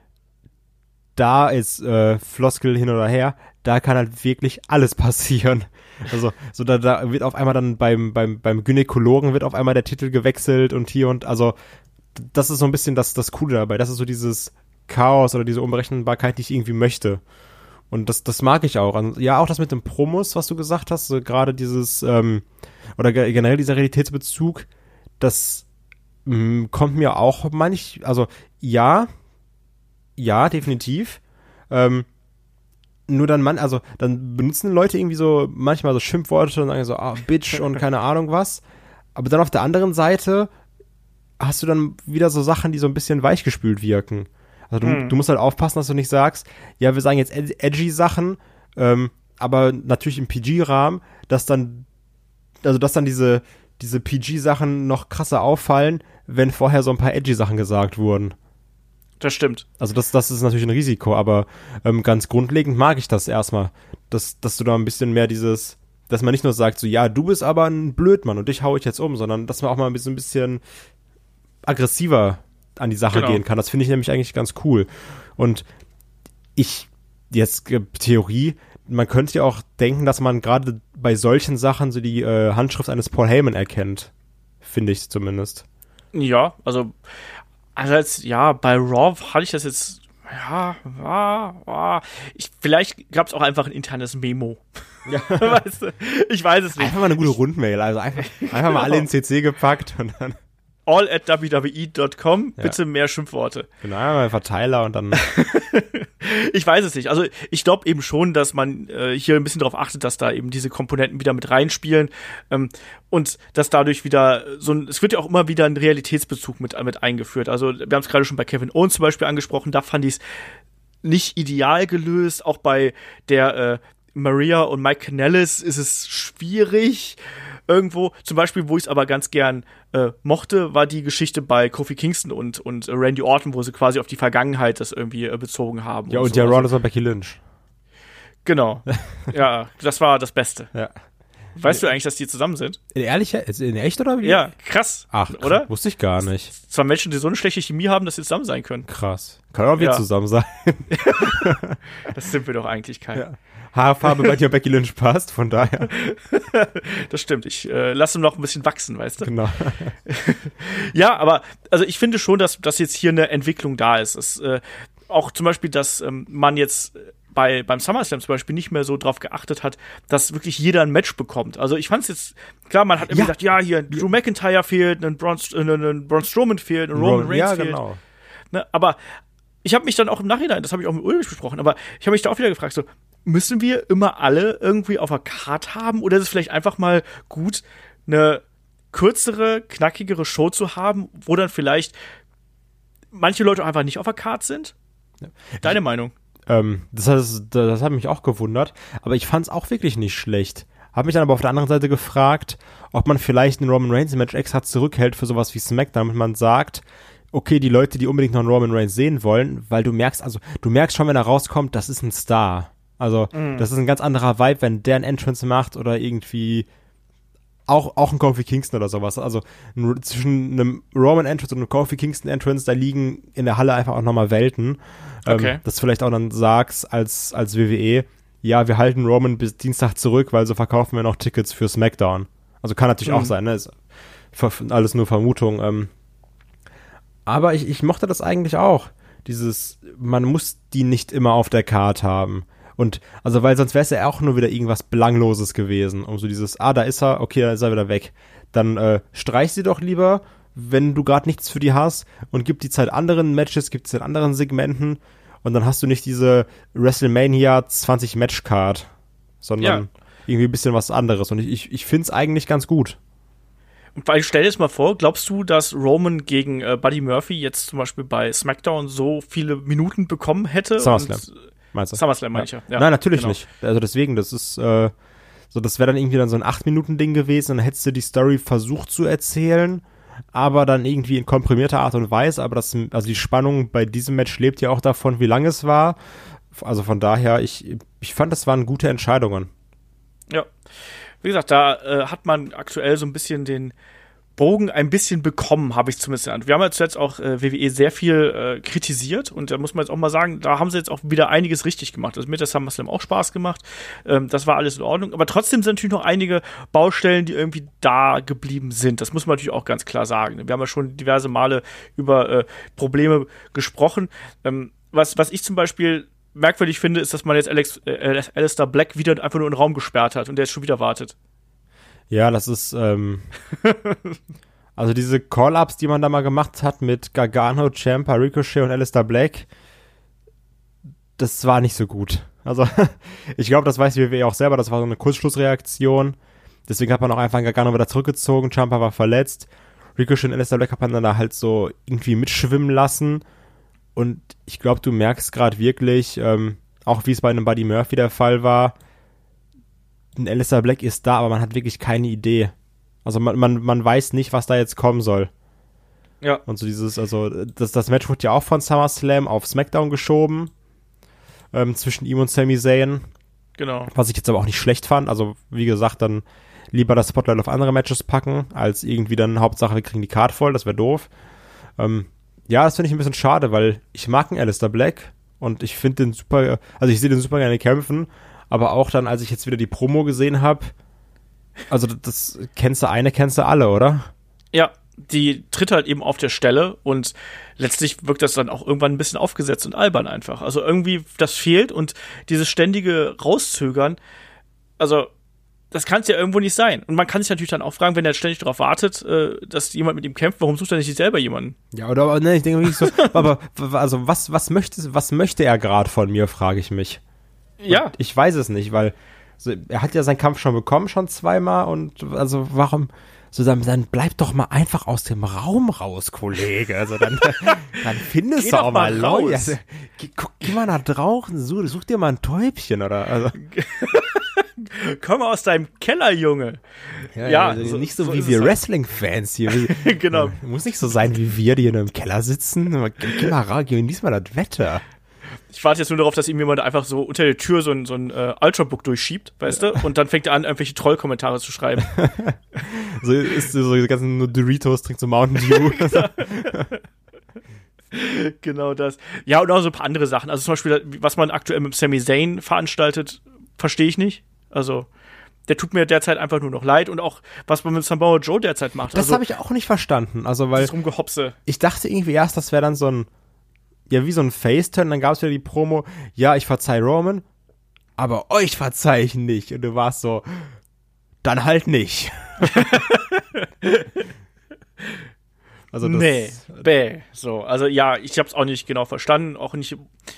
da ist äh, Floskel hin oder her, da kann halt wirklich alles passieren. Also, so da, da wird auf einmal dann beim, beim, beim Gynäkologen wird auf einmal der Titel gewechselt und hier und also das ist so ein bisschen das, das Coole dabei. Das ist so dieses Chaos oder diese Unberechenbarkeit, die ich irgendwie möchte. Und das, das mag ich auch. Ja, auch das mit dem Promos, was du gesagt hast, so gerade dieses, ähm, oder generell dieser Realitätsbezug, das mh, mm, kommt mir auch manch, also ja, ja, definitiv. Ähm, nur dann man, also dann benutzen Leute irgendwie so manchmal so Schimpfworte und sagen so, ah, Bitch und keine Ahnung was. Aber dann auf der anderen Seite hast du dann wieder so Sachen, die so ein bisschen weichgespült wirken. Also du, hm. du musst halt aufpassen, dass du nicht sagst, ja, wir sagen jetzt edgy Sachen, ähm, aber natürlich im PG-Rahmen, dass dann, also dass dann diese, diese PG-Sachen noch krasser auffallen, wenn vorher so ein paar edgy Sachen gesagt wurden. Das stimmt. Also das, das ist natürlich ein Risiko, aber ähm, ganz grundlegend mag ich das erstmal, dass, dass du da ein bisschen mehr dieses, dass man nicht nur sagt, so ja, du bist aber ein Blödmann und dich hau ich jetzt um, sondern dass man auch mal ein bisschen, ein bisschen aggressiver an die Sache genau. gehen kann. Das finde ich nämlich eigentlich ganz cool. Und ich, jetzt äh, Theorie, man könnte ja auch denken, dass man gerade bei solchen Sachen so die äh, Handschrift eines Paul Heyman erkennt. Finde ich zumindest. Ja, also Einerseits, ja, bei Raw hatte ich das jetzt, ja, war, war. Ich, vielleicht gab es auch einfach ein internes Memo. Ja. weißt du? Ich weiß es nicht. Einfach mal eine gute Rundmail, also einfach, einfach mal alle in CC gepackt und dann all at wwe.com. Ja. Bitte mehr Schimpfworte. Genau, einmal Verteiler und dann. ich weiß es nicht. Also ich glaube eben schon, dass man äh, hier ein bisschen darauf achtet, dass da eben diese Komponenten wieder mit reinspielen ähm, und dass dadurch wieder so ein, es wird ja auch immer wieder ein Realitätsbezug mit, mit eingeführt. Also wir haben es gerade schon bei Kevin Owens zum Beispiel angesprochen, da fand ich es nicht ideal gelöst. Auch bei der äh, Maria und Mike Canellis ist es schwierig irgendwo. Zum Beispiel, wo ich es aber ganz gern äh, mochte, war die Geschichte bei Kofi Kingston und, und Randy Orton, wo sie quasi auf die Vergangenheit das irgendwie äh, bezogen haben. Ja, und, und so. ja, Ron ist Becky Lynch. Genau. ja, das war das Beste. Ja. Weißt du eigentlich, dass die zusammen sind? In ehrlich? In echt oder wie? Ja, krass. Ach, oder? Wusste ich gar nicht. Zwei Menschen, die so eine schlechte Chemie haben, dass sie zusammen sein können. Krass. Kann auch wir ja. zusammen sein. das sind wir doch eigentlich kein. Ja. Haarfarbe bei dir Becky Lynch passt, von daher. das stimmt. Ich äh, lasse noch ein bisschen wachsen, weißt du? Genau. ja, aber also ich finde schon, dass, dass jetzt hier eine Entwicklung da ist. Es, äh, auch zum Beispiel, dass ähm, man jetzt bei, beim SummerSlam zum Beispiel nicht mehr so drauf geachtet hat, dass wirklich jeder ein Match bekommt. Also ich fand es jetzt, klar, man hat immer ja. gesagt, ja, hier, Drew McIntyre fehlt, ein Braun, äh, ein Braun Strowman fehlt, ein Roman Reigns ja, fehlt. Genau. Ne, aber ich habe mich dann auch im Nachhinein, das habe ich auch mit Ulrich besprochen, aber ich habe mich da auch wieder gefragt, so, müssen wir immer alle irgendwie auf der Card haben oder ist es vielleicht einfach mal gut, eine kürzere, knackigere Show zu haben, wo dann vielleicht manche Leute einfach nicht auf der Card sind? Deine ich, Meinung? Ähm, das, das, das hat mich auch gewundert, aber ich fand es auch wirklich nicht schlecht. Habe mich dann aber auf der anderen Seite gefragt, ob man vielleicht ein Roman Reigns Match extra zurückhält für sowas wie SmackDown, damit man sagt, okay, die Leute, die unbedingt noch einen Roman Reigns sehen wollen, weil du merkst, also du merkst schon, wenn er rauskommt, das ist ein Star. Also, mm. das ist ein ganz anderer Vibe, wenn der ein Entrance macht oder irgendwie auch, auch ein Kofi Kingston oder sowas. Also ein, zwischen einem Roman Entrance und einem Kofi Kingston Entrance, da liegen in der Halle einfach auch nochmal Welten. Ähm, okay. Ähm, dass du vielleicht auch dann sagst als, als WWE, ja, wir halten Roman bis Dienstag zurück, weil so verkaufen wir noch Tickets für SmackDown. Also kann natürlich mhm. auch sein, ne? Ist alles nur Vermutung. Ähm. Aber ich, ich mochte das eigentlich auch. Dieses, man muss die nicht immer auf der Karte haben. Und also, weil sonst wäre es ja auch nur wieder irgendwas Belangloses gewesen. Um so dieses, ah, da ist er, okay, dann ist er wieder weg. Dann äh, streich sie doch lieber, wenn du gerade nichts für die hast und gib die Zeit anderen Matches, gib es in anderen Segmenten und dann hast du nicht diese WrestleMania 20 Matchcard, sondern ja. irgendwie ein bisschen was anderes. Und ich, ich, ich finde es eigentlich ganz gut. Weil stell dir das mal vor, glaubst du, dass Roman gegen äh, Buddy Murphy jetzt zum Beispiel bei SmackDown so viele Minuten bekommen hätte? SummerSlam. Und, meinst du? SummerSlam meine ich ja. ja. Nein, natürlich genau. nicht. Also deswegen, das ist, äh, so, das wäre dann irgendwie dann so ein 8-Minuten-Ding gewesen, dann hättest du die Story versucht zu erzählen, aber dann irgendwie in komprimierter Art und Weise, aber das, also die Spannung bei diesem Match lebt ja auch davon, wie lang es war. Also von daher, ich, ich fand, das waren gute Entscheidungen. Ja. Wie gesagt, da äh, hat man aktuell so ein bisschen den, Bogen ein bisschen bekommen, habe ich zumindest. Wir haben ja zuletzt auch äh, WWE sehr viel äh, kritisiert und da muss man jetzt auch mal sagen, da haben sie jetzt auch wieder einiges richtig gemacht. Also mit der SummerSlam auch Spaß gemacht. Ähm, das war alles in Ordnung. Aber trotzdem sind natürlich noch einige Baustellen, die irgendwie da geblieben sind. Das muss man natürlich auch ganz klar sagen. Wir haben ja schon diverse Male über äh, Probleme gesprochen. Ähm, was, was ich zum Beispiel merkwürdig finde, ist, dass man jetzt Alex, äh, Alistair Black wieder einfach nur in den Raum gesperrt hat und der jetzt schon wieder wartet. Ja, das ist, ähm, also diese Call-Ups, die man da mal gemacht hat mit Gargano, Champa, Ricochet und Alistair Black, das war nicht so gut. Also, ich glaube, das weiß WWE auch selber, das war so eine Kurzschlussreaktion. Deswegen hat man auch einfach Gargano wieder zurückgezogen, Champa war verletzt. Ricochet und Alistair Black hat man dann da halt so irgendwie mitschwimmen lassen. Und ich glaube, du merkst gerade wirklich, ähm, auch wie es bei einem Buddy Murphy der Fall war, ein Alistair Black ist da, aber man hat wirklich keine Idee. Also man, man, man weiß nicht, was da jetzt kommen soll. Ja. Und so dieses, also das, das Match wurde ja auch von SummerSlam auf SmackDown geschoben. Ähm, zwischen ihm und Sami Zayn. Genau. Was ich jetzt aber auch nicht schlecht fand. Also, wie gesagt, dann lieber das Spotlight auf andere Matches packen, als irgendwie dann Hauptsache, wir kriegen die Card voll, das wäre doof. Ähm, ja, das finde ich ein bisschen schade, weil ich mag einen Alistair Black und ich finde den super, also ich sehe den super gerne kämpfen, aber auch dann, als ich jetzt wieder die Promo gesehen habe, also das kennst du eine, kennst du alle, oder? Ja, die tritt halt eben auf der Stelle und letztlich wirkt das dann auch irgendwann ein bisschen aufgesetzt und albern einfach. Also irgendwie das fehlt und dieses ständige Rauszögern, also das kann es ja irgendwo nicht sein. Und man kann sich natürlich dann auch fragen, wenn er ständig darauf wartet, äh, dass jemand mit ihm kämpft, warum sucht er nicht selber jemanden? Ja, oder ne, ich denke wirklich so, aber also was was möchte was möchte er gerade von mir, frage ich mich. Ja. Und ich weiß es nicht, weil so, er hat ja seinen Kampf schon bekommen, schon zweimal und also warum so dann, dann bleib doch mal einfach aus dem Raum raus, Kollege. Also dann, dann findest geh du auch mal Leute. Also, geh, guck, geh mal nach draußen, such, such dir mal ein Täubchen oder also. Komm aus deinem Keller, Junge. Ja, ja also so, nicht so, so wie wir halt. Wrestling-Fans hier. genau. Muss nicht so sein wie wir, die in einem Keller sitzen. Geh mal raus, genieß mal das Wetter. Ich warte jetzt nur darauf, dass ihm jemand einfach so unter der Tür so ein, so ein äh, Ultrabook durchschiebt, weißt du? Und dann fängt er an, irgendwelche Trollkommentare zu schreiben. so ist so die ganzen Doritos, trinkt so Mountain Dew. genau das. Ja, und auch so ein paar andere Sachen. Also zum Beispiel, was man aktuell mit Sami Zayn veranstaltet, verstehe ich nicht. Also, der tut mir derzeit einfach nur noch leid und auch was man mit Samoa Joe derzeit macht. Das also, habe ich auch nicht verstanden. Also weil das Rumgehopse. Ich dachte irgendwie erst, das wäre dann so ein ja wie so ein Faceturn, dann gab es wieder die Promo, ja, ich verzeih Roman, aber euch verzeih ich nicht. Und du warst so, dann halt nicht. also das, nee, bäh. So, also ja, ich hab's auch nicht genau verstanden, auch nicht.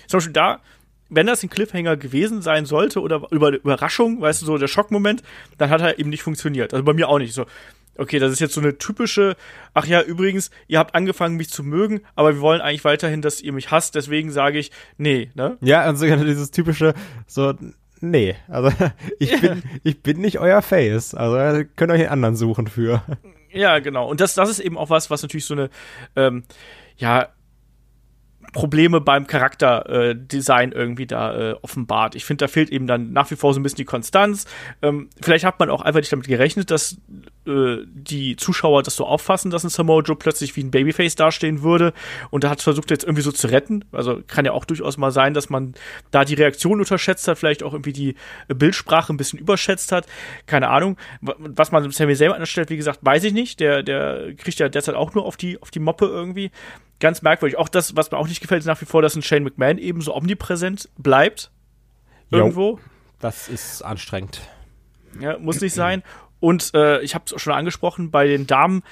Zum Beispiel da wenn das ein Cliffhanger gewesen sein sollte oder über Überraschung, weißt du, so der Schockmoment, dann hat er eben nicht funktioniert. Also bei mir auch nicht so. Okay, das ist jetzt so eine typische, ach ja, übrigens, ihr habt angefangen, mich zu mögen, aber wir wollen eigentlich weiterhin, dass ihr mich hasst, deswegen sage ich, nee, ne? Ja, und sogar dieses typische, so, nee, also ich bin, ich bin nicht euer Face, also könnt ihr euch einen anderen suchen für. Ja, genau. Und das, das ist eben auch was, was natürlich so eine, ähm, ja, Probleme beim Charakterdesign äh, irgendwie da äh, offenbart. Ich finde, da fehlt eben dann nach wie vor so ein bisschen die Konstanz. Ähm, vielleicht hat man auch einfach nicht damit gerechnet, dass äh, die Zuschauer das so auffassen, dass ein Samoa Joe plötzlich wie ein Babyface dastehen würde und da hat versucht jetzt irgendwie so zu retten. Also kann ja auch durchaus mal sein, dass man da die Reaktion unterschätzt hat, vielleicht auch irgendwie die Bildsprache ein bisschen überschätzt hat. Keine Ahnung. Was man Sammy selber anstellt, wie gesagt, weiß ich nicht. Der, der kriegt ja derzeit auch nur auf die, auf die Moppe irgendwie ganz merkwürdig. Auch das, was mir auch nicht gefällt, ist nach wie vor, dass ein Shane McMahon eben so omnipräsent bleibt. Irgendwo. Jo, das ist anstrengend. Ja, muss nicht sein. Und äh, ich habe es schon angesprochen, bei den Damen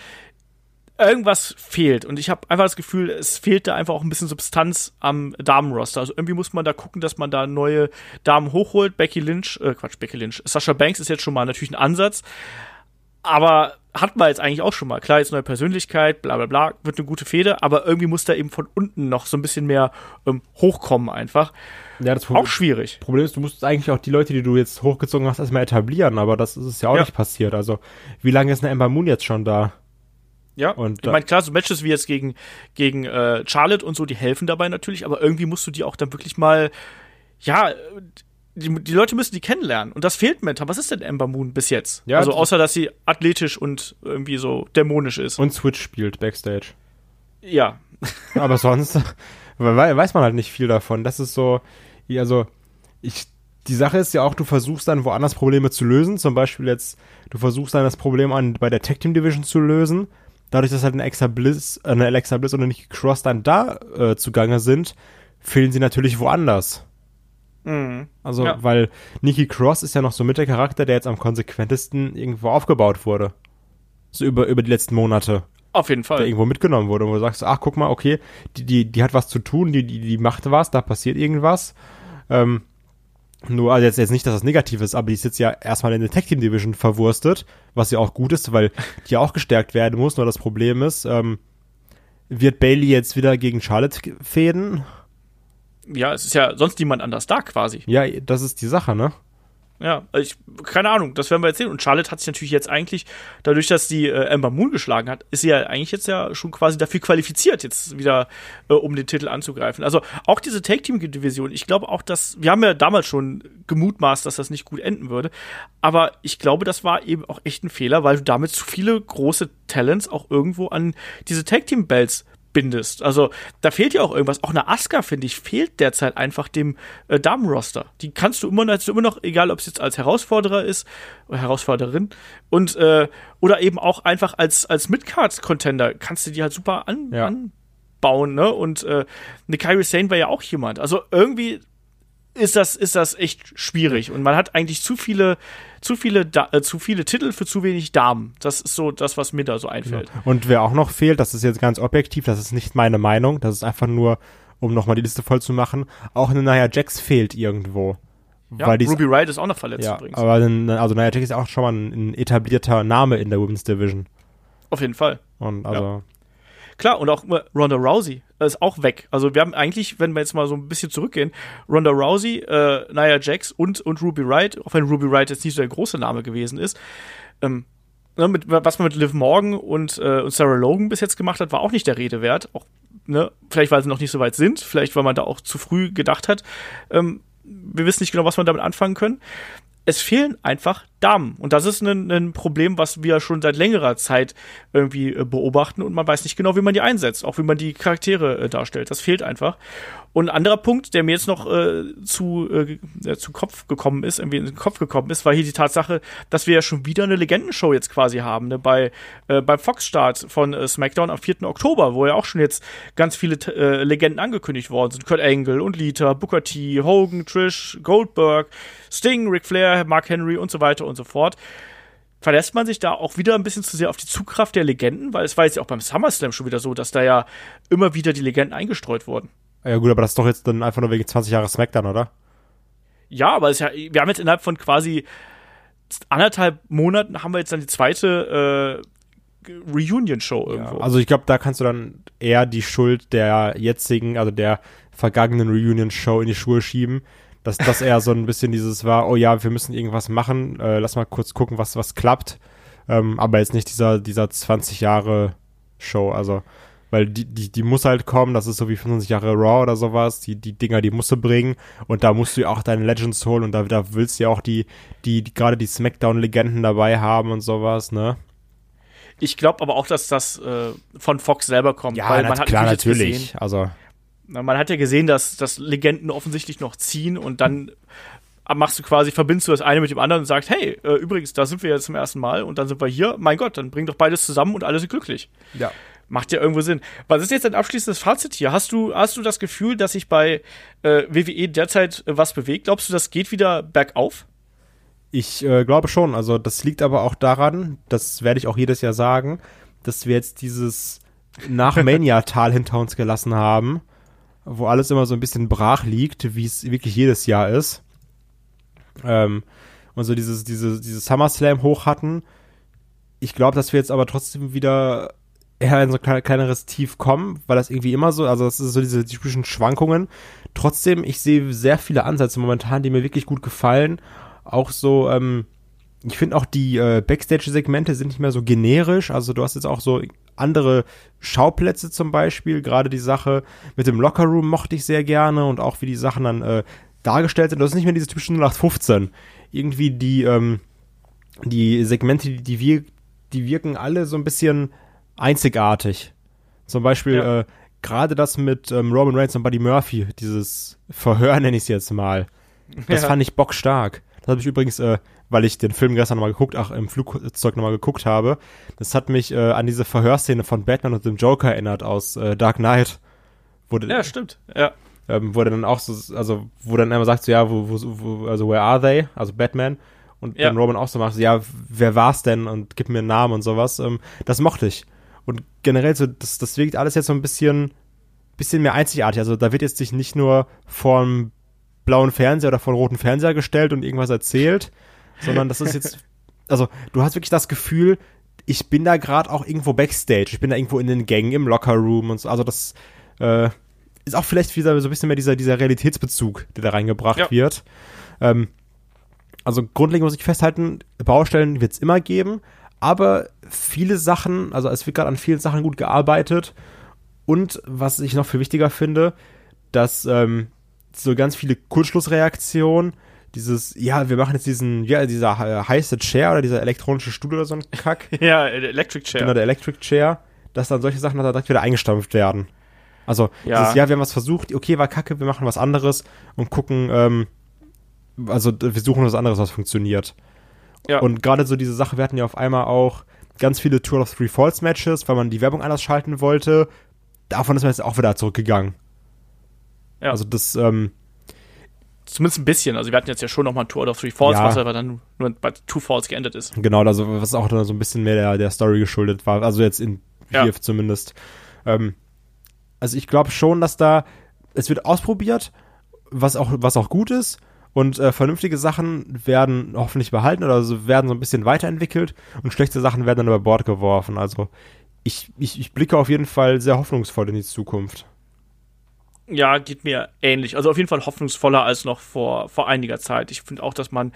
irgendwas fehlt. Und ich habe einfach das Gefühl, es fehlt da einfach auch ein bisschen Substanz am Damenroster. Also irgendwie muss man da gucken, dass man da neue Damen hochholt. Becky Lynch, äh, Quatsch, Becky Lynch. Sasha Banks ist jetzt schon mal natürlich ein Ansatz. Aber hat man jetzt eigentlich auch schon mal. Klar, jetzt neue Persönlichkeit, bla bla bla, wird eine gute Fehde, aber irgendwie muss da eben von unten noch so ein bisschen mehr ähm, hochkommen einfach. Ja, das Problem, auch schwierig. Problem ist, du musst eigentlich auch die Leute, die du jetzt hochgezogen hast, erstmal etablieren, aber das ist ja auch ja. nicht passiert. Also, wie lange ist eine Ember Moon jetzt schon da? Ja, und ich meine, klar, so Matches wie jetzt gegen, gegen äh, Charlotte und so, die helfen dabei natürlich, aber irgendwie musst du die auch dann wirklich mal, ja, die, die, Leute müssen die kennenlernen. Und das fehlt Meta. Was ist denn Ember Moon bis jetzt? Ja, also außer, dass sie athletisch und irgendwie so dämonisch ist. Und Switch spielt Backstage. Ja. Aber sonst weiß man halt nicht viel davon. Das ist so, also ich, die Sache ist ja auch, du versuchst dann woanders Probleme zu lösen. Zum Beispiel jetzt, du versuchst dann das Problem an, bei der Tag Team Division zu lösen. Dadurch, dass halt eine Alexa Bliss, äh, eine Alexa Bliss oder nicht Cross dann da äh, zugange sind, fehlen sie natürlich woanders. Mhm. Also, ja. weil Nikki Cross ist ja noch so mit der Charakter, der jetzt am konsequentesten irgendwo aufgebaut wurde. So über, über die letzten Monate. Auf jeden Fall. Der irgendwo mitgenommen wurde, wo du sagst, ach, guck mal, okay, die, die, die hat was zu tun, die, die, die macht was, da passiert irgendwas. Ähm, nur, also jetzt, jetzt nicht, dass das negativ ist, aber die ist jetzt ja erstmal in der Tech Team Division verwurstet, was ja auch gut ist, weil die auch gestärkt werden muss. Nur das Problem ist, ähm, wird Bailey jetzt wieder gegen Charlotte fäden? Ja, es ist ja sonst niemand anders da quasi. Ja, das ist die Sache, ne? Ja, ich, keine Ahnung, das werden wir erzählen. Und Charlotte hat sich natürlich jetzt eigentlich, dadurch, dass sie äh, Amber Moon geschlagen hat, ist sie ja eigentlich jetzt ja schon quasi dafür qualifiziert, jetzt wieder äh, um den Titel anzugreifen. Also auch diese Take-Team-Division, ich glaube auch, dass, wir haben ja damals schon gemutmaßt, dass das nicht gut enden würde. Aber ich glaube, das war eben auch echt ein Fehler, weil du damit zu viele große Talents auch irgendwo an diese Take-Team-Belts bindest. Also da fehlt ja auch irgendwas. Auch eine Asuka, finde ich, fehlt derzeit einfach dem äh, Damenroster. Die kannst du immer, noch, immer noch, egal ob es jetzt als Herausforderer ist oder Herausforderin und äh, oder eben auch einfach als, als Midcard-Contender kannst du die halt super an, ja. anbauen, ne? Und äh, eine Kyrie Sane war ja auch jemand. Also irgendwie ist das, ist das echt schwierig. Und man hat eigentlich zu viele, zu viele, äh, zu viele Titel für zu wenig Damen. Das ist so das, was mir da so einfällt. Genau. Und wer auch noch fehlt, das ist jetzt ganz objektiv, das ist nicht meine Meinung, das ist einfach nur, um nochmal die Liste voll zu machen, auch eine Naya Jax fehlt irgendwo. Ja, weil Ruby Wright ist auch noch verletzt ja, übrigens. Aber also Naya Jax ist auch schon mal ein, ein, etablierter Name in der Women's Division. Auf jeden Fall. Und also. Ja. Klar, und auch Ronda Rousey ist auch weg. Also wir haben eigentlich, wenn wir jetzt mal so ein bisschen zurückgehen, Ronda Rousey, äh, Nia Jax und, und Ruby Wright, auch wenn Ruby Wright jetzt nicht so der große Name gewesen ist, ähm, ne, mit, was man mit Liv Morgan und, äh, und Sarah Logan bis jetzt gemacht hat, war auch nicht der Rede wert. Auch, ne, vielleicht, weil sie noch nicht so weit sind, vielleicht, weil man da auch zu früh gedacht hat. Ähm, wir wissen nicht genau, was wir damit anfangen können es fehlen einfach Damen. Und das ist ein, ein, Problem, was wir schon seit längerer Zeit irgendwie äh, beobachten und man weiß nicht genau, wie man die einsetzt, auch wie man die Charaktere äh, darstellt. Das fehlt einfach. Und ein anderer Punkt, der mir jetzt noch äh, zu, äh, zu Kopf gekommen ist, irgendwie in den Kopf gekommen ist, war hier die Tatsache, dass wir ja schon wieder eine Legendenshow jetzt quasi haben, ne, bei, äh, beim Fox-Start von äh, SmackDown am 4. Oktober, wo ja auch schon jetzt ganz viele äh, Legenden angekündigt worden sind. Kurt Angle und Lita, Booker T, Hogan, Trish, Goldberg, Sting, Ric Flair, Mark Henry und so weiter und so fort verlässt man sich da auch wieder ein bisschen zu sehr auf die Zugkraft der Legenden, weil es war jetzt ja auch beim SummerSlam schon wieder so, dass da ja immer wieder die Legenden eingestreut wurden. Ja gut, aber das ist doch jetzt dann einfach nur wegen 20 Jahre Smackdown, oder? Ja, aber es ist ja, wir haben jetzt innerhalb von quasi anderthalb Monaten haben wir jetzt dann die zweite äh, Reunion-Show irgendwo. Ja, also ich glaube, da kannst du dann eher die Schuld der jetzigen, also der vergangenen Reunion-Show in die Schuhe schieben. Dass das eher so ein bisschen dieses war, oh ja, wir müssen irgendwas machen, äh, lass mal kurz gucken, was, was klappt. Ähm, aber jetzt nicht dieser, dieser 20 Jahre Show, also weil die, die, die muss halt kommen, das ist so wie 25 Jahre Raw oder sowas, die, die Dinger, die musst du bringen und da musst du ja auch deine Legends holen und da, da willst du ja auch die, die, die gerade die Smackdown-Legenden dabei haben und sowas, ne? Ich glaube aber auch, dass das äh, von Fox selber kommt. Ja, weil man hat klar, natürlich. Gesehen, also man hat ja gesehen, dass, dass Legenden offensichtlich noch ziehen und dann machst du quasi, verbindest du das eine mit dem anderen und sagst, hey, äh, übrigens, da sind wir jetzt zum ersten Mal und dann sind wir hier. Mein Gott, dann bring doch beides zusammen und alle sind glücklich. Ja. Macht ja irgendwo Sinn. Was ist jetzt dein abschließendes Fazit hier? Hast du, hast du das Gefühl, dass sich bei äh, WWE derzeit äh, was bewegt? Glaubst du, das geht wieder bergauf? Ich äh, glaube schon. Also das liegt aber auch daran, das werde ich auch jedes Jahr sagen, dass wir jetzt dieses nach Mania-Tal hinter uns gelassen haben, wo alles immer so ein bisschen brach liegt, wie es wirklich jedes Jahr ist. Ähm, und so dieses, diese, dieses SummerSlam hoch hatten. Ich glaube, dass wir jetzt aber trotzdem wieder eher in so ein kleineres Tief kommen, weil das irgendwie immer so, also das ist so diese typischen Schwankungen. Trotzdem, ich sehe sehr viele Ansätze momentan, die mir wirklich gut gefallen. Auch so, ähm, ich finde auch die äh, Backstage-Segmente sind nicht mehr so generisch. Also du hast jetzt auch so andere Schauplätze zum Beispiel. Gerade die Sache mit dem Lockerroom mochte ich sehr gerne und auch wie die Sachen dann äh, dargestellt sind. Das ist nicht mehr diese typischen 0815. Irgendwie die, ähm, die Segmente, die, die, wir, die wirken alle so ein bisschen einzigartig. Zum Beispiel ja. äh, gerade das mit ähm, Roman Reigns und Buddy Murphy, dieses Verhör nenne ich es jetzt mal. Das ja. fand ich bockstark. Das habe ich übrigens, äh, weil ich den Film gestern nochmal geguckt, ach, im Flugzeug nochmal geguckt habe, das hat mich äh, an diese Verhörszene von Batman und dem Joker erinnert aus äh, Dark Knight. Wo ja, stimmt. Ja. Ähm, wo dann auch so, also wo dann immer sagt so, ja, wo, wo, wo also where are they? Also Batman. Und ja. dann Roman auch so macht, so, ja, wer war's denn? Und gib mir einen Namen und sowas. Ähm, das mochte ich. Und generell so, das, das wirkt alles jetzt so ein bisschen, bisschen mehr einzigartig. Also da wird jetzt sich nicht nur vom blauen Fernseher oder vom roten Fernseher gestellt und irgendwas erzählt, sondern das ist jetzt, also du hast wirklich das Gefühl, ich bin da gerade auch irgendwo backstage, ich bin da irgendwo in den Gängen, im Lockerroom und so. Also das äh, ist auch vielleicht wieder so ein bisschen mehr dieser, dieser Realitätsbezug, der da reingebracht ja. wird. Ähm, also grundlegend muss ich festhalten, Baustellen wird es immer geben, aber viele Sachen, also es wird gerade an vielen Sachen gut gearbeitet. Und was ich noch viel wichtiger finde, dass ähm, so ganz viele Kurzschlussreaktionen, dieses, ja, wir machen jetzt diesen, ja, dieser äh, heiße Chair oder dieser elektronische Stuhl oder so ein Kack. ja, Electric Chair. Genau, der Electric Chair, dass dann solche Sachen dann direkt wieder eingestampft werden. Also, ja. dieses, ja, wir haben was versucht, okay, war kacke, wir machen was anderes und gucken, ähm, also wir suchen was anderes, was funktioniert. Ja. Und gerade so diese Sache, wir hatten ja auf einmal auch ganz viele Tour of Three Falls Matches, weil man die Werbung anders schalten wollte. Davon ist man jetzt auch wieder zurückgegangen. Ja. Also das, ähm, Zumindest ein bisschen. Also wir hatten jetzt ja schon nochmal Tour of Three Falls, ja. was aber dann nur bei Two Falls geendet ist. Genau, also was auch dann so ein bisschen mehr der, der Story geschuldet war. Also jetzt in ja. hier zumindest. Ähm, also ich glaube schon, dass da, es wird ausprobiert, was auch, was auch gut ist. Und äh, vernünftige Sachen werden hoffentlich behalten oder so werden so ein bisschen weiterentwickelt und schlechte Sachen werden dann über Bord geworfen. Also ich, ich, ich blicke auf jeden Fall sehr hoffnungsvoll in die Zukunft. Ja, geht mir ähnlich. Also auf jeden Fall hoffnungsvoller als noch vor, vor einiger Zeit. Ich finde auch, dass man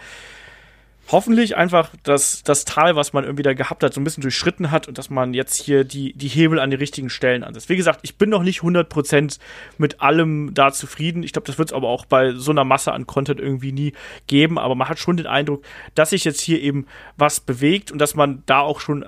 hoffentlich einfach das, das Tal, was man irgendwie da gehabt hat, so ein bisschen durchschritten hat und dass man jetzt hier die, die Hebel an die richtigen Stellen ansetzt. Wie gesagt, ich bin noch nicht 100% mit allem da zufrieden. Ich glaube, das wird es aber auch bei so einer Masse an Content irgendwie nie geben, aber man hat schon den Eindruck, dass sich jetzt hier eben was bewegt und dass man da auch schon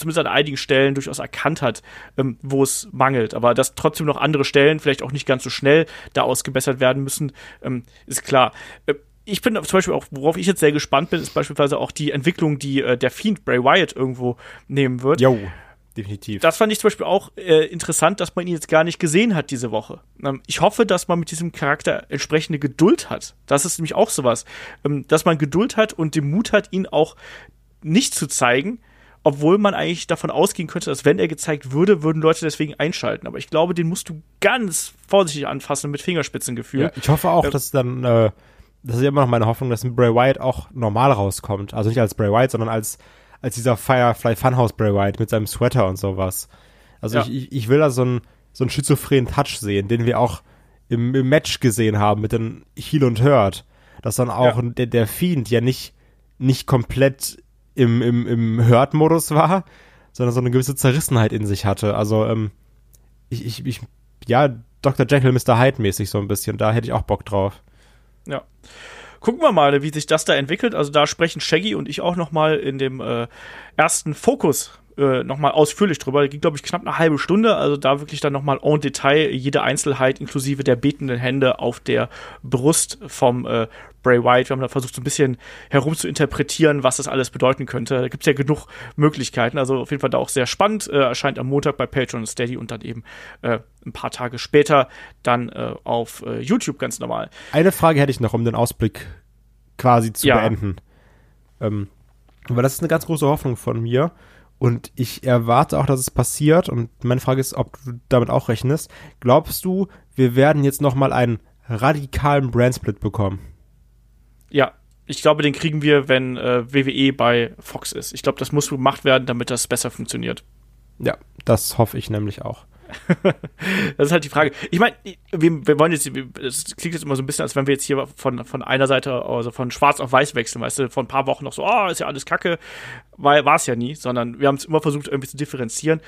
zumindest an einigen Stellen durchaus erkannt hat, ähm, wo es mangelt. Aber dass trotzdem noch andere Stellen vielleicht auch nicht ganz so schnell da ausgebessert werden müssen, ähm, ist klar. Äh, ich bin zum Beispiel auch, worauf ich jetzt sehr gespannt bin, ist beispielsweise auch die Entwicklung, die äh, der Fiend Bray Wyatt irgendwo nehmen wird. Jo, definitiv. Das fand ich zum Beispiel auch äh, interessant, dass man ihn jetzt gar nicht gesehen hat diese Woche. Ähm, ich hoffe, dass man mit diesem Charakter entsprechende Geduld hat. Das ist nämlich auch sowas, ähm, dass man Geduld hat und den Mut hat, ihn auch nicht zu zeigen obwohl man eigentlich davon ausgehen könnte, dass wenn er gezeigt würde, würden Leute deswegen einschalten. Aber ich glaube, den musst du ganz vorsichtig anfassen mit Fingerspitzengefühl. Ja, ich hoffe auch, äh, dass dann, äh, das ist immer noch meine Hoffnung, dass ein Bray Wyatt auch normal rauskommt. Also nicht als Bray Wyatt, sondern als, als dieser Firefly Funhouse Bray Wyatt mit seinem Sweater und sowas. Also ja. ich, ich will da so einen, so einen schizophrenen Touch sehen, den wir auch im, im Match gesehen haben mit den Heal und Hurt. Dass dann auch ja. der, der Fiend ja nicht, nicht komplett im, im, im Hurt-Modus war, sondern so eine gewisse Zerrissenheit in sich hatte. Also, ähm, ich, ich, ich, ja, Dr. Jekyll, Mr. Hyde mäßig so ein bisschen. Da hätte ich auch Bock drauf. Ja. Gucken wir mal, wie sich das da entwickelt. Also da sprechen Shaggy und ich auch noch mal in dem äh, ersten Fokus äh, nochmal ausführlich drüber. Ging, glaube ich, knapp eine halbe Stunde. Also da wirklich dann nochmal en Detail jede Einzelheit inklusive der betenden Hände auf der Brust vom äh, Bray Wyatt. Wir haben da versucht, so ein bisschen herum zu interpretieren, was das alles bedeuten könnte. Da gibt es ja genug Möglichkeiten. Also auf jeden Fall da auch sehr spannend. Äh, erscheint am Montag bei Patreon und Steady und dann eben äh, ein paar Tage später dann äh, auf äh, YouTube ganz normal. Eine Frage hätte ich noch, um den Ausblick quasi zu ja. beenden. Ähm, weil das ist eine ganz große Hoffnung von mir. Und ich erwarte auch, dass es passiert. Und meine Frage ist, ob du damit auch rechnest. Glaubst du, wir werden jetzt nochmal einen radikalen Brandsplit bekommen? Ja, ich glaube, den kriegen wir, wenn äh, WWE bei Fox ist. Ich glaube, das muss gemacht werden, damit das besser funktioniert. Ja, das hoffe ich nämlich auch. das ist halt die Frage. Ich meine, wir, wir, wollen jetzt, es klingt jetzt immer so ein bisschen, als wenn wir jetzt hier von, von einer Seite, also von schwarz auf weiß wechseln, weißt du, vor ein paar Wochen noch so, oh, ist ja alles kacke, war es ja nie, sondern wir haben es immer versucht, irgendwie zu differenzieren.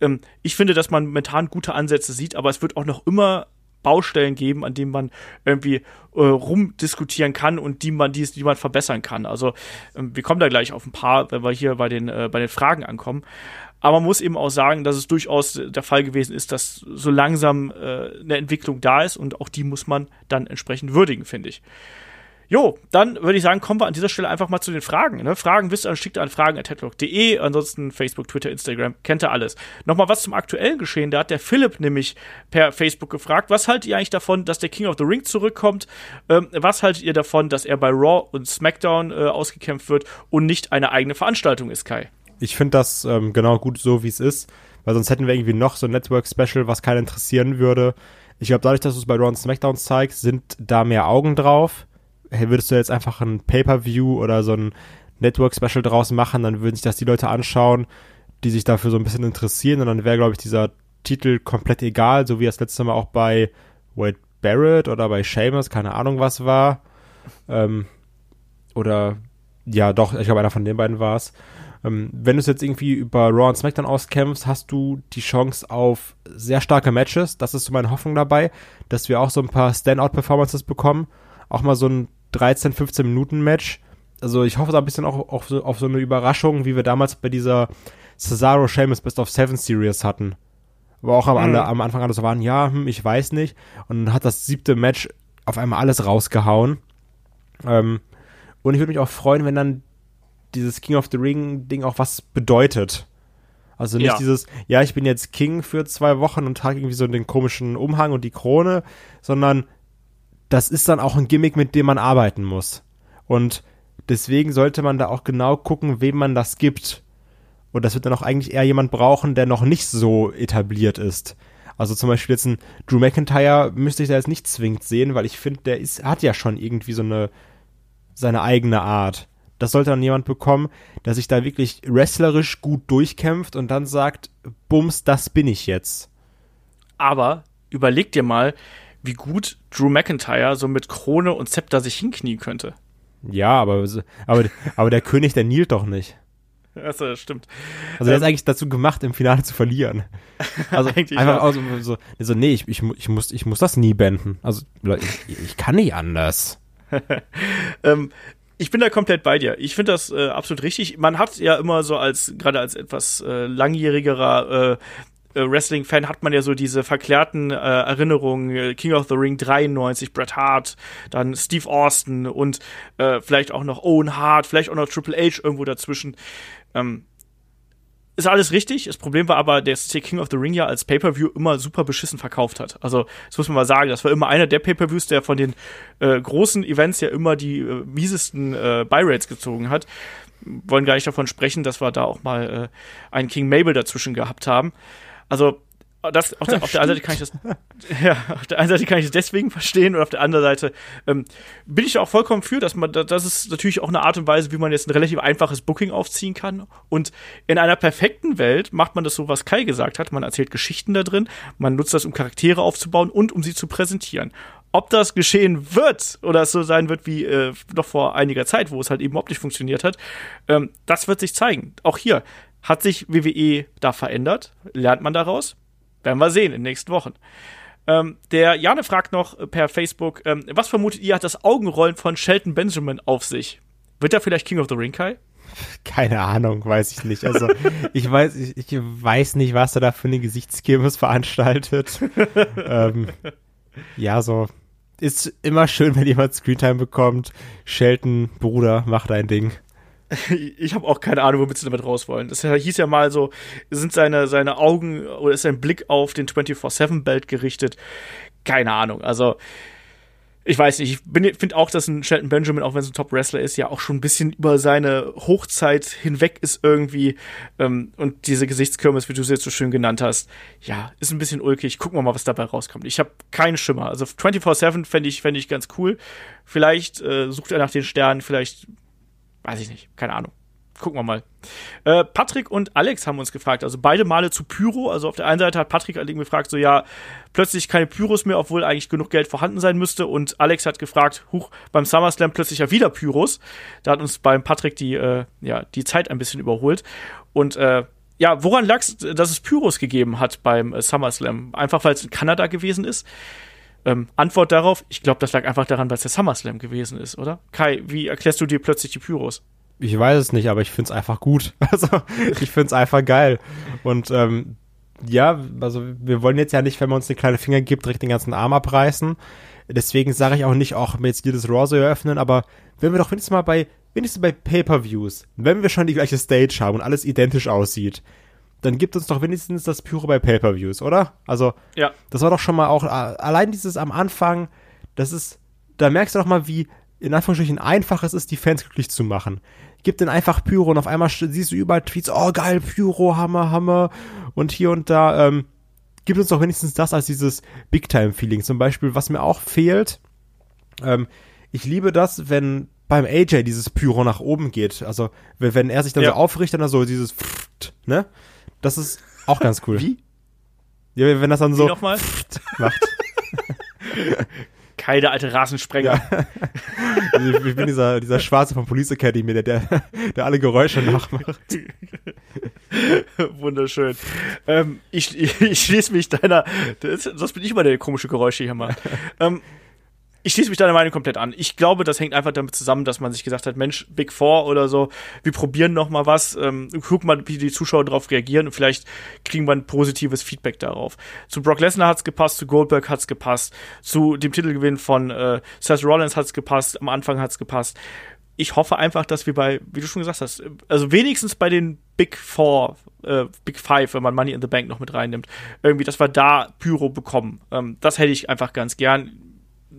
Ähm, ich finde, dass man momentan gute Ansätze sieht, aber es wird auch noch immer Baustellen geben, an denen man irgendwie äh, rumdiskutieren kann und die man, die, die man verbessern kann. Also ähm, wir kommen da gleich auf ein paar, wenn wir hier bei den, äh, bei den Fragen ankommen. Aber man muss eben auch sagen, dass es durchaus der Fall gewesen ist, dass so langsam äh, eine Entwicklung da ist und auch die muss man dann entsprechend würdigen, finde ich. Jo, dann würde ich sagen, kommen wir an dieser Stelle einfach mal zu den Fragen. Ne? Fragen wisst ihr, schickt an fragen.headlock.de, ansonsten Facebook, Twitter, Instagram, kennt ihr alles. Nochmal was zum aktuellen Geschehen, da hat der Philipp nämlich per Facebook gefragt, was haltet ihr eigentlich davon, dass der King of the Ring zurückkommt? Ähm, was haltet ihr davon, dass er bei Raw und SmackDown äh, ausgekämpft wird und nicht eine eigene Veranstaltung ist, Kai? Ich finde das ähm, genau gut so, wie es ist, weil sonst hätten wir irgendwie noch so ein Network-Special, was keinen interessieren würde. Ich glaube, dadurch, dass du es bei Raw und SmackDown zeigst, sind da mehr Augen drauf. Hey, würdest du jetzt einfach ein Pay-Per-View oder so ein Network-Special draus machen, dann würden sich das die Leute anschauen, die sich dafür so ein bisschen interessieren und dann wäre, glaube ich, dieser Titel komplett egal, so wie das letzte Mal auch bei Wade Barrett oder bei Seamus, keine Ahnung was war. Ähm, oder ja, doch, ich glaube, einer von den beiden war es. Ähm, wenn du es jetzt irgendwie über Raw und SmackDown auskämpfst, hast du die Chance auf sehr starke Matches. Das ist so meine Hoffnung dabei, dass wir auch so ein paar Standout-Performances bekommen. Auch mal so ein 13, 15 Minuten Match. Also ich hoffe da ein bisschen auch auf so, auf so eine Überraschung, wie wir damals bei dieser Cesaro Sheamus Best of Seven Series hatten. Wo auch am, mhm. am Anfang alle so waren, ja, hm, ich weiß nicht. Und dann hat das siebte Match auf einmal alles rausgehauen. Ähm, und ich würde mich auch freuen, wenn dann dieses King of the Ring Ding auch was bedeutet. Also nicht ja. dieses, ja, ich bin jetzt King für zwei Wochen und trage irgendwie so den komischen Umhang und die Krone, sondern das ist dann auch ein Gimmick, mit dem man arbeiten muss. Und deswegen sollte man da auch genau gucken, wem man das gibt. Und das wird dann auch eigentlich eher jemand brauchen, der noch nicht so etabliert ist. Also zum Beispiel jetzt ein Drew McIntyre müsste ich da jetzt nicht zwingend sehen, weil ich finde, der ist, hat ja schon irgendwie so eine, seine eigene Art. Das sollte dann jemand bekommen, der sich da wirklich wrestlerisch gut durchkämpft und dann sagt, Bums, das bin ich jetzt. Aber überleg dir mal, wie gut Drew McIntyre so mit Krone und Zepter sich hinknien könnte. Ja, aber, aber, aber der König, der knielt doch nicht. Achso, das stimmt. Also der ähm, ist eigentlich dazu gemacht, im Finale zu verlieren. Also einfach ja. so, so, so, nee, ich, ich, ich, muss, ich muss das nie benden. Also ich, ich kann nicht anders. ähm, ich bin da komplett bei dir. Ich finde das äh, absolut richtig. Man hat ja immer so als, gerade als etwas äh, langjährigerer äh, äh Wrestling-Fan hat man ja so diese verklärten äh, Erinnerungen, äh, King of the Ring 93, Bret Hart, dann Steve Austin und äh, vielleicht auch noch Owen Hart, vielleicht auch noch Triple H irgendwo dazwischen. Ähm, ist alles richtig. Das Problem war aber, dass sich King of the Ring ja als Pay-Per-View immer super beschissen verkauft hat. Also, das muss man mal sagen. Das war immer einer der Pay-Per-Views, der von den äh, großen Events ja immer die äh, miesesten äh, Buy-Rates gezogen hat. Wollen gar nicht davon sprechen, dass wir da auch mal äh, einen King Mabel dazwischen gehabt haben. Also, das, auf, der, auf der einen Seite kann ich das, ja, auf der einen Seite kann ich das deswegen verstehen und auf der anderen Seite ähm, bin ich auch vollkommen für, dass man, das ist natürlich auch eine Art und Weise, wie man jetzt ein relativ einfaches Booking aufziehen kann. Und in einer perfekten Welt macht man das so, was Kai gesagt hat. Man erzählt Geschichten da drin, man nutzt das, um Charaktere aufzubauen und um sie zu präsentieren. Ob das geschehen wird oder es so sein wird wie äh, noch vor einiger Zeit, wo es halt eben überhaupt nicht funktioniert hat, ähm, das wird sich zeigen. Auch hier hat sich WWE da verändert, lernt man daraus werden wir sehen in den nächsten Wochen. Ähm, der Jane fragt noch per Facebook, ähm, was vermutet ihr, hat das Augenrollen von Shelton Benjamin auf sich? Wird er vielleicht King of the Ring, Kai? Keine Ahnung, weiß ich nicht. Also ich weiß, ich, ich weiß nicht, was er da für eine Gesichtskirmes veranstaltet. ähm, ja, so ist immer schön, wenn jemand Screentime bekommt. Shelton, Bruder, mach dein Ding. ich habe auch keine Ahnung, womit sie damit raus wollen. Das hieß ja mal so, sind seine, seine Augen oder ist sein Blick auf den 24-7-Belt gerichtet? Keine Ahnung. Also, ich weiß nicht, ich finde auch, dass ein Shelton Benjamin, auch wenn es ein Top-Wrestler ist, ja auch schon ein bisschen über seine Hochzeit hinweg ist irgendwie. Ähm, und diese Gesichtskirmes, wie du sie jetzt so schön genannt hast, ja, ist ein bisschen ulkig. Gucken wir mal, was dabei rauskommt. Ich habe keinen Schimmer. Also 24-7 fände ich, fänd ich ganz cool. Vielleicht äh, sucht er nach den Sternen, vielleicht weiß ich nicht, keine Ahnung. Gucken wir mal. Äh, Patrick und Alex haben uns gefragt, also beide Male zu Pyro. Also auf der einen Seite hat Patrick halt gefragt, so ja, plötzlich keine Pyros mehr, obwohl eigentlich genug Geld vorhanden sein müsste. Und Alex hat gefragt, huch, beim SummerSlam plötzlich ja wieder Pyros. Da hat uns beim Patrick die, äh, ja, die Zeit ein bisschen überholt. Und äh, ja, woran lag es, dass es Pyros gegeben hat beim äh, SummerSlam? Einfach weil es in Kanada gewesen ist? Ähm, Antwort darauf, ich glaube, das lag einfach daran, weil es der SummerSlam gewesen ist, oder? Kai, wie erklärst du dir plötzlich die Pyros? Ich weiß es nicht, aber ich finde es einfach gut. Also, ich finde es einfach geil. Und ähm, ja, also wir wollen jetzt ja nicht, wenn man uns eine kleine Finger gibt, direkt den ganzen Arm abreißen. Deswegen sage ich auch nicht, auch mir jetzt jedes Raw so eröffnen, aber wenn wir doch wenigstens mal bei, wenigstens bei Pay-Per-Views, wenn wir schon die gleiche Stage haben und alles identisch aussieht, dann gibt uns doch wenigstens das Pyro bei Pay-Per-Views, oder? Also, ja. das war doch schon mal auch, allein dieses am Anfang, das ist, da merkst du doch mal, wie in Anführungsstrichen einfach es ist, die Fans glücklich zu machen. Gib den einfach Pyro und auf einmal siehst du überall Tweets, oh geil, Pyro, Hammer, Hammer und hier und da, ähm, gibt uns doch wenigstens das als dieses Big-Time-Feeling. Zum Beispiel, was mir auch fehlt, ähm, ich liebe das, wenn beim AJ dieses Pyro nach oben geht. Also, wenn er sich dann ja. so aufrichtet, dann so dieses, ne? Das ist auch ganz cool. Wie? Ja, wenn das dann so nochmal? macht. Keine alte Rasensprenger. Ja. Also ich bin dieser, dieser Schwarze vom Police Academy, der, der, der alle Geräusche nachmacht. Wunderschön. Ähm, ich, ich, ich schließe mich deiner, das, das bin ich immer der komische Geräusche hier mal. ähm, ich schließe mich deiner Meinung komplett an. Ich glaube, das hängt einfach damit zusammen, dass man sich gesagt hat, Mensch, Big Four oder so, wir probieren noch mal was, ähm, gucken mal, wie die Zuschauer darauf reagieren und vielleicht kriegen wir ein positives Feedback darauf. Zu Brock Lesnar hat's gepasst, zu Goldberg hat's gepasst, zu dem Titelgewinn von äh, Seth Rollins hat's gepasst, am Anfang hat's gepasst. Ich hoffe einfach, dass wir bei, wie du schon gesagt hast, also wenigstens bei den Big Four, äh, Big Five, wenn man Money in the Bank noch mit reinnimmt, irgendwie, dass wir da Pyro bekommen. Ähm, das hätte ich einfach ganz gern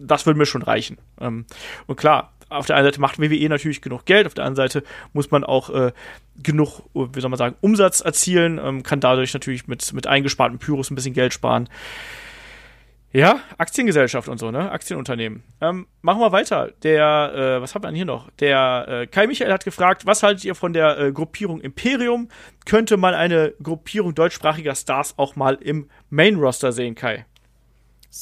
das würde mir schon reichen. Ähm, und klar, auf der einen Seite macht WWE natürlich genug Geld, auf der anderen Seite muss man auch äh, genug, wie soll man sagen, Umsatz erzielen, ähm, kann dadurch natürlich mit, mit eingesparten Pyros ein bisschen Geld sparen. Ja, Aktiengesellschaft und so, ne? Aktienunternehmen. Ähm, machen wir weiter. Der, äh, was haben wir denn hier noch? Der äh, Kai Michael hat gefragt, was haltet ihr von der äh, Gruppierung Imperium? Könnte man eine Gruppierung deutschsprachiger Stars auch mal im Main-Roster sehen, Kai?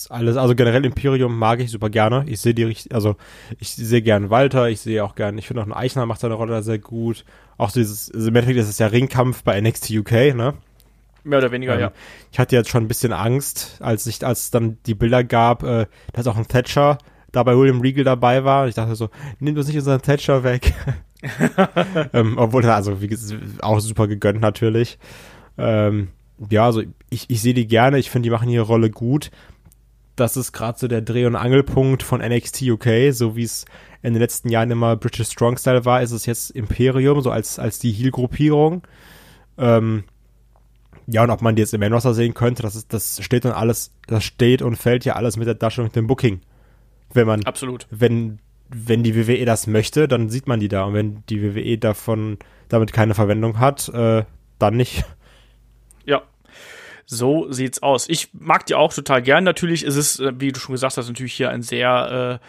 Alles, also generell Imperium mag ich super gerne. Ich sehe die richtig, also ich sehe gern Walter, ich sehe auch gern, ich finde auch ein Eichner macht seine Rolle da sehr gut. Auch so dieses, also im Endeffekt ist es ja Ringkampf bei NXT UK, ne? Mehr oder weniger, ähm, ja. Ich hatte jetzt schon ein bisschen Angst, als ich, als es dann die Bilder gab, äh, dass auch ein Thatcher da bei William Regal dabei war. Ich dachte so, nimm uns nicht unseren Thatcher weg. ähm, obwohl er, also wie auch super gegönnt natürlich. Ähm, ja, also ich, ich sehe die gerne, ich finde, die machen ihre Rolle gut das ist gerade so der Dreh- und Angelpunkt von NXT UK, so wie es in den letzten Jahren immer British Strong Style war, ist es jetzt Imperium, so als, als die Heel-Gruppierung. Ähm, ja, und ob man die jetzt im Main Roster sehen könnte, das ist, das steht und alles, das steht und fällt ja alles mit der Darstellung und dem Booking. Wenn man, Absolut. wenn, wenn die WWE das möchte, dann sieht man die da. Und wenn die WWE davon, damit keine Verwendung hat, äh, dann nicht. So sieht's aus. Ich mag die auch total gern. Natürlich ist es, äh, wie du schon gesagt hast, natürlich hier ein sehr, äh,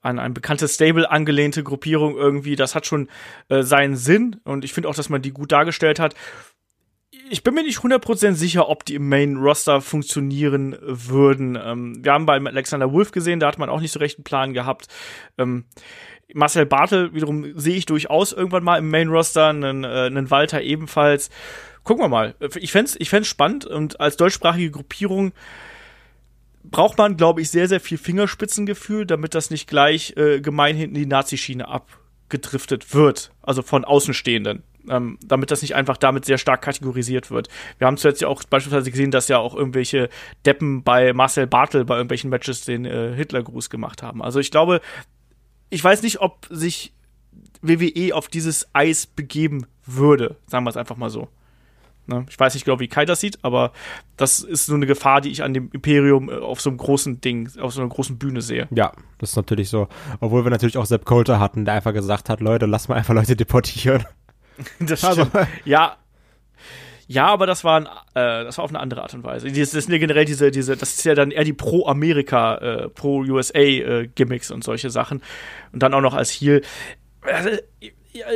an ein bekanntes Stable angelehnte Gruppierung irgendwie. Das hat schon äh, seinen Sinn und ich finde auch, dass man die gut dargestellt hat. Ich bin mir nicht 100% sicher, ob die im Main Roster funktionieren würden. Ähm, wir haben bei Alexander Wolf gesehen, da hat man auch nicht so recht einen Plan gehabt. Ähm, Marcel Bartel wiederum sehe ich durchaus irgendwann mal im Main Roster, einen, äh, einen Walter ebenfalls. Gucken wir mal. Ich fände ich fänd's spannend und als deutschsprachige Gruppierung braucht man, glaube ich, sehr, sehr viel Fingerspitzengefühl, damit das nicht gleich äh, gemein hinten die Nazi-Schiene abgedriftet wird. Also von Außenstehenden. Ähm, damit das nicht einfach damit sehr stark kategorisiert wird. Wir haben zuletzt ja auch beispielsweise gesehen, dass ja auch irgendwelche Deppen bei Marcel Bartel bei irgendwelchen Matches den äh, Hitlergruß gemacht haben. Also ich glaube, ich weiß nicht, ob sich WWE auf dieses Eis begeben würde, sagen wir es einfach mal so. Ne? Ich weiß nicht genau, wie Kai das sieht, aber das ist so eine Gefahr, die ich an dem Imperium äh, auf so einem großen Ding, auf so einer großen Bühne sehe. Ja, das ist natürlich so. Obwohl wir natürlich auch Sepp Coulter hatten, der einfach gesagt hat, Leute, lass mal einfach Leute deportieren. das stimmt. Also. Ja. Ja, aber das war, ein, äh, das war auf eine andere Art und Weise. Das, das sind ja generell diese, diese, das ist ja dann eher die Pro-Amerika, äh, Pro-USA-Gimmicks äh, und solche Sachen. Und dann auch noch als Heel. Also, ja,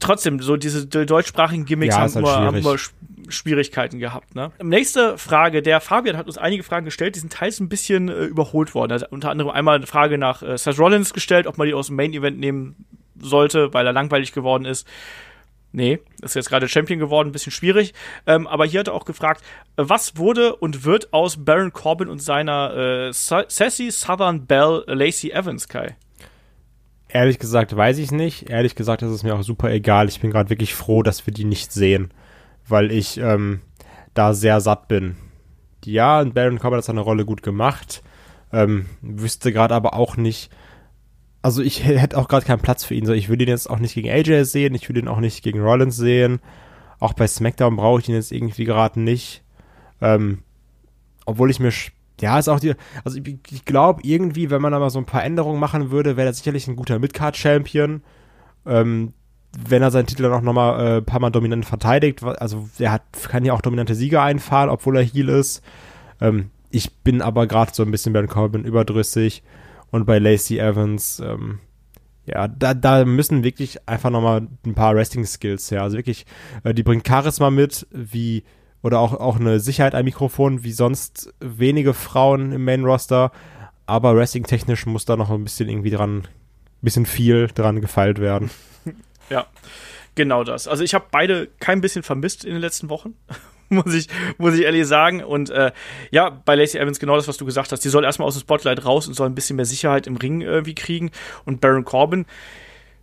trotzdem, so diese deutschsprachigen Gimmicks ja, haben, halt immer, haben immer Schwierigkeiten gehabt. Ne? Nächste Frage, der Fabian hat uns einige Fragen gestellt, die sind teils ein bisschen äh, überholt worden. Er hat unter anderem einmal eine Frage nach äh, Seth Rollins gestellt, ob man die aus dem Main Event nehmen sollte, weil er langweilig geworden ist. Nee, ist jetzt gerade Champion geworden, ein bisschen schwierig. Ähm, aber hier hat er auch gefragt, was wurde und wird aus Baron Corbin und seiner äh, Sassy Southern Belle Lacey Evans, Kai? Ehrlich gesagt weiß ich nicht. Ehrlich gesagt ist es mir auch super egal. Ich bin gerade wirklich froh, dass wir die nicht sehen, weil ich ähm, da sehr satt bin. Ja, Baron Corbin hat seine Rolle gut gemacht. Ähm, wüsste gerade aber auch nicht. Also ich hätte auch gerade keinen Platz für ihn. So, ich würde ihn jetzt auch nicht gegen AJ sehen. Ich würde ihn auch nicht gegen Rollins sehen. Auch bei SmackDown brauche ich ihn jetzt irgendwie gerade nicht. Ähm, obwohl ich mir ja, ist auch die, also ich, ich glaube irgendwie, wenn man da mal so ein paar Änderungen machen würde, wäre er sicherlich ein guter Midcard-Champion. Ähm, wenn er seinen Titel dann auch nochmal äh, ein paar Mal dominant verteidigt, also er hat, kann ja auch dominante Sieger einfahren, obwohl er Heal ist. Ähm, ich bin aber gerade so ein bisschen bei Corbin überdrüssig und bei Lacey Evans, ähm, ja, da, da müssen wirklich einfach nochmal ein paar Wrestling-Skills her. Also wirklich, äh, die bringt Charisma mit, wie oder auch, auch eine Sicherheit am Mikrofon, wie sonst wenige Frauen im Main-Roster. Aber wrestling-technisch muss da noch ein bisschen irgendwie dran, ein bisschen viel dran gefeilt werden. Ja, genau das. Also ich habe beide kein bisschen vermisst in den letzten Wochen. muss ich, muss ich ehrlich sagen. Und äh, ja, bei Lacey Evans genau das, was du gesagt hast. Die soll erstmal aus dem Spotlight raus und soll ein bisschen mehr Sicherheit im Ring irgendwie kriegen. Und Baron Corbin,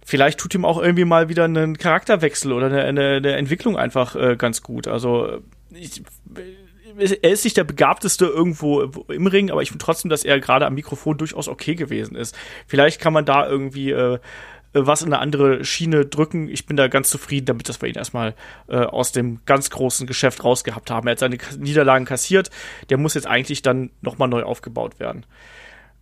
vielleicht tut ihm auch irgendwie mal wieder einen Charakterwechsel oder eine, eine, eine Entwicklung einfach äh, ganz gut. Also ich, er ist nicht der begabteste irgendwo im Ring, aber ich finde trotzdem, dass er gerade am Mikrofon durchaus okay gewesen ist. Vielleicht kann man da irgendwie äh, was in eine andere Schiene drücken. Ich bin da ganz zufrieden damit, dass wir ihn erstmal äh, aus dem ganz großen Geschäft rausgehabt haben. Er hat seine Niederlagen kassiert. Der muss jetzt eigentlich dann nochmal neu aufgebaut werden.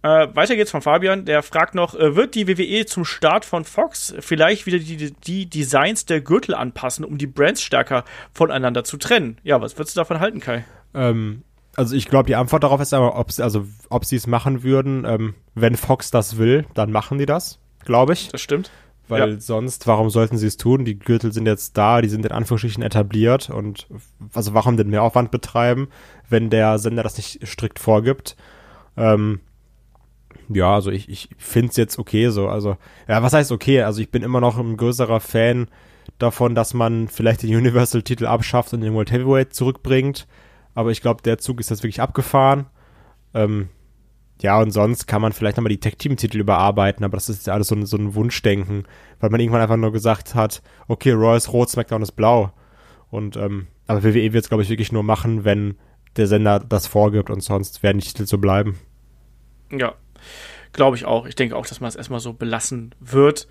Äh, weiter geht's von Fabian, der fragt noch, äh, wird die WWE zum Start von Fox vielleicht wieder die, die Designs der Gürtel anpassen, um die Brands stärker voneinander zu trennen? Ja, was würdest du davon halten, Kai? Ähm, also ich glaube, die Antwort darauf ist aber, ob also ob sie es machen würden. Ähm, wenn Fox das will, dann machen die das, glaube ich. Das stimmt. Weil ja. sonst, warum sollten sie es tun? Die Gürtel sind jetzt da, die sind in Anführungsstrichen etabliert und also warum den Mehraufwand betreiben, wenn der Sender das nicht strikt vorgibt? Ähm, ja, also ich, ich finde es jetzt okay so. Also, ja, was heißt okay? Also ich bin immer noch ein größerer Fan davon, dass man vielleicht den Universal-Titel abschafft und den World Heavyweight zurückbringt. Aber ich glaube, der Zug ist jetzt wirklich abgefahren. Ähm, ja, und sonst kann man vielleicht nochmal die Tech-Team-Titel überarbeiten, aber das ist ja alles so ein, so ein Wunschdenken, weil man irgendwann einfach nur gesagt hat, okay, Raw ist rot, SmackDown ist blau. Und, ähm, aber WWE wird es, glaube ich, wirklich nur machen, wenn der Sender das vorgibt und sonst werden die Titel so bleiben. Ja, Glaube ich auch. Ich denke auch, dass man es erstmal so belassen wird.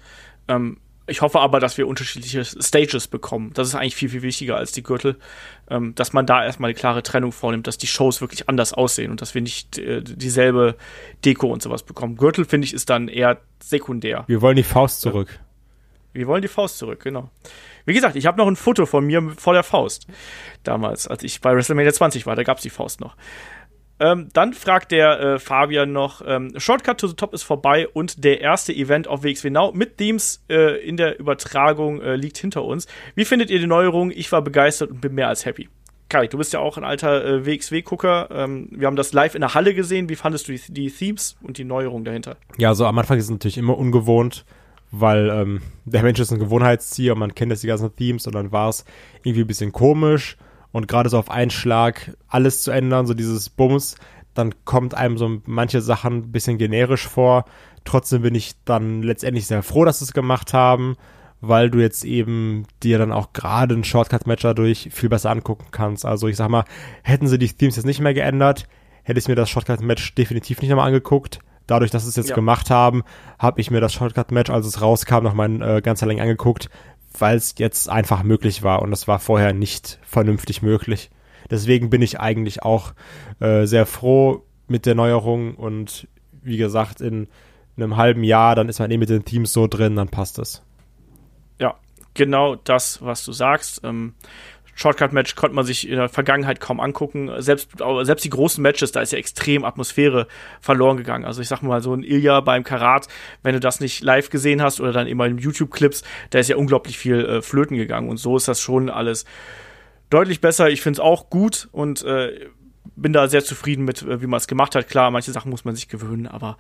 Ähm, ich hoffe aber, dass wir unterschiedliche Stages bekommen. Das ist eigentlich viel, viel wichtiger als die Gürtel. Ähm, dass man da erstmal eine klare Trennung vornimmt, dass die Shows wirklich anders aussehen und dass wir nicht äh, dieselbe Deko und sowas bekommen. Gürtel, finde ich, ist dann eher sekundär. Wir wollen die Faust zurück. Wir wollen die Faust zurück, genau. Wie gesagt, ich habe noch ein Foto von mir vor der Faust. Damals, als ich bei WrestleMania 20 war, da gab's die Faust noch. Ähm, dann fragt der äh, Fabian noch, ähm, Shortcut to the Top ist vorbei und der erste Event auf WXW Now mit Themes äh, in der Übertragung äh, liegt hinter uns. Wie findet ihr die Neuerung? Ich war begeistert und bin mehr als happy. Kai, du bist ja auch ein alter äh, WXW-Gucker. Ähm, wir haben das live in der Halle gesehen. Wie fandest du die, die Themes und die Neuerung dahinter? Ja, so am Anfang ist es natürlich immer ungewohnt, weil ähm, der Mensch ist ein Gewohnheitstier und man kennt jetzt die ganzen Themes und dann war es irgendwie ein bisschen komisch und gerade so auf einen Schlag alles zu ändern, so dieses Bums, dann kommt einem so manche Sachen ein bisschen generisch vor. Trotzdem bin ich dann letztendlich sehr froh, dass sie es gemacht haben, weil du jetzt eben dir dann auch gerade ein Shortcut-Match dadurch viel besser angucken kannst. Also ich sag mal, hätten sie die Themes jetzt nicht mehr geändert, hätte ich mir das Shortcut-Match definitiv nicht nochmal angeguckt. Dadurch, dass sie es jetzt ja. gemacht haben, habe ich mir das Shortcut-Match, als es rauskam, nochmal äh, ganz lang angeguckt, weil es jetzt einfach möglich war und es war vorher nicht vernünftig möglich. Deswegen bin ich eigentlich auch äh, sehr froh mit der Neuerung und wie gesagt, in, in einem halben Jahr, dann ist man eh mit den Teams so drin, dann passt es. Ja, genau das, was du sagst. Ähm, Shortcut-Match konnte man sich in der Vergangenheit kaum angucken. Selbst, selbst die großen Matches, da ist ja extrem Atmosphäre verloren gegangen. Also ich sag mal, so ein Ilya beim Karat, wenn du das nicht live gesehen hast oder dann immer in YouTube-Clips, da ist ja unglaublich viel äh, flöten gegangen. Und so ist das schon alles deutlich besser. Ich finde es auch gut und äh, bin da sehr zufrieden mit, äh, wie man es gemacht hat. Klar, manche Sachen muss man sich gewöhnen, aber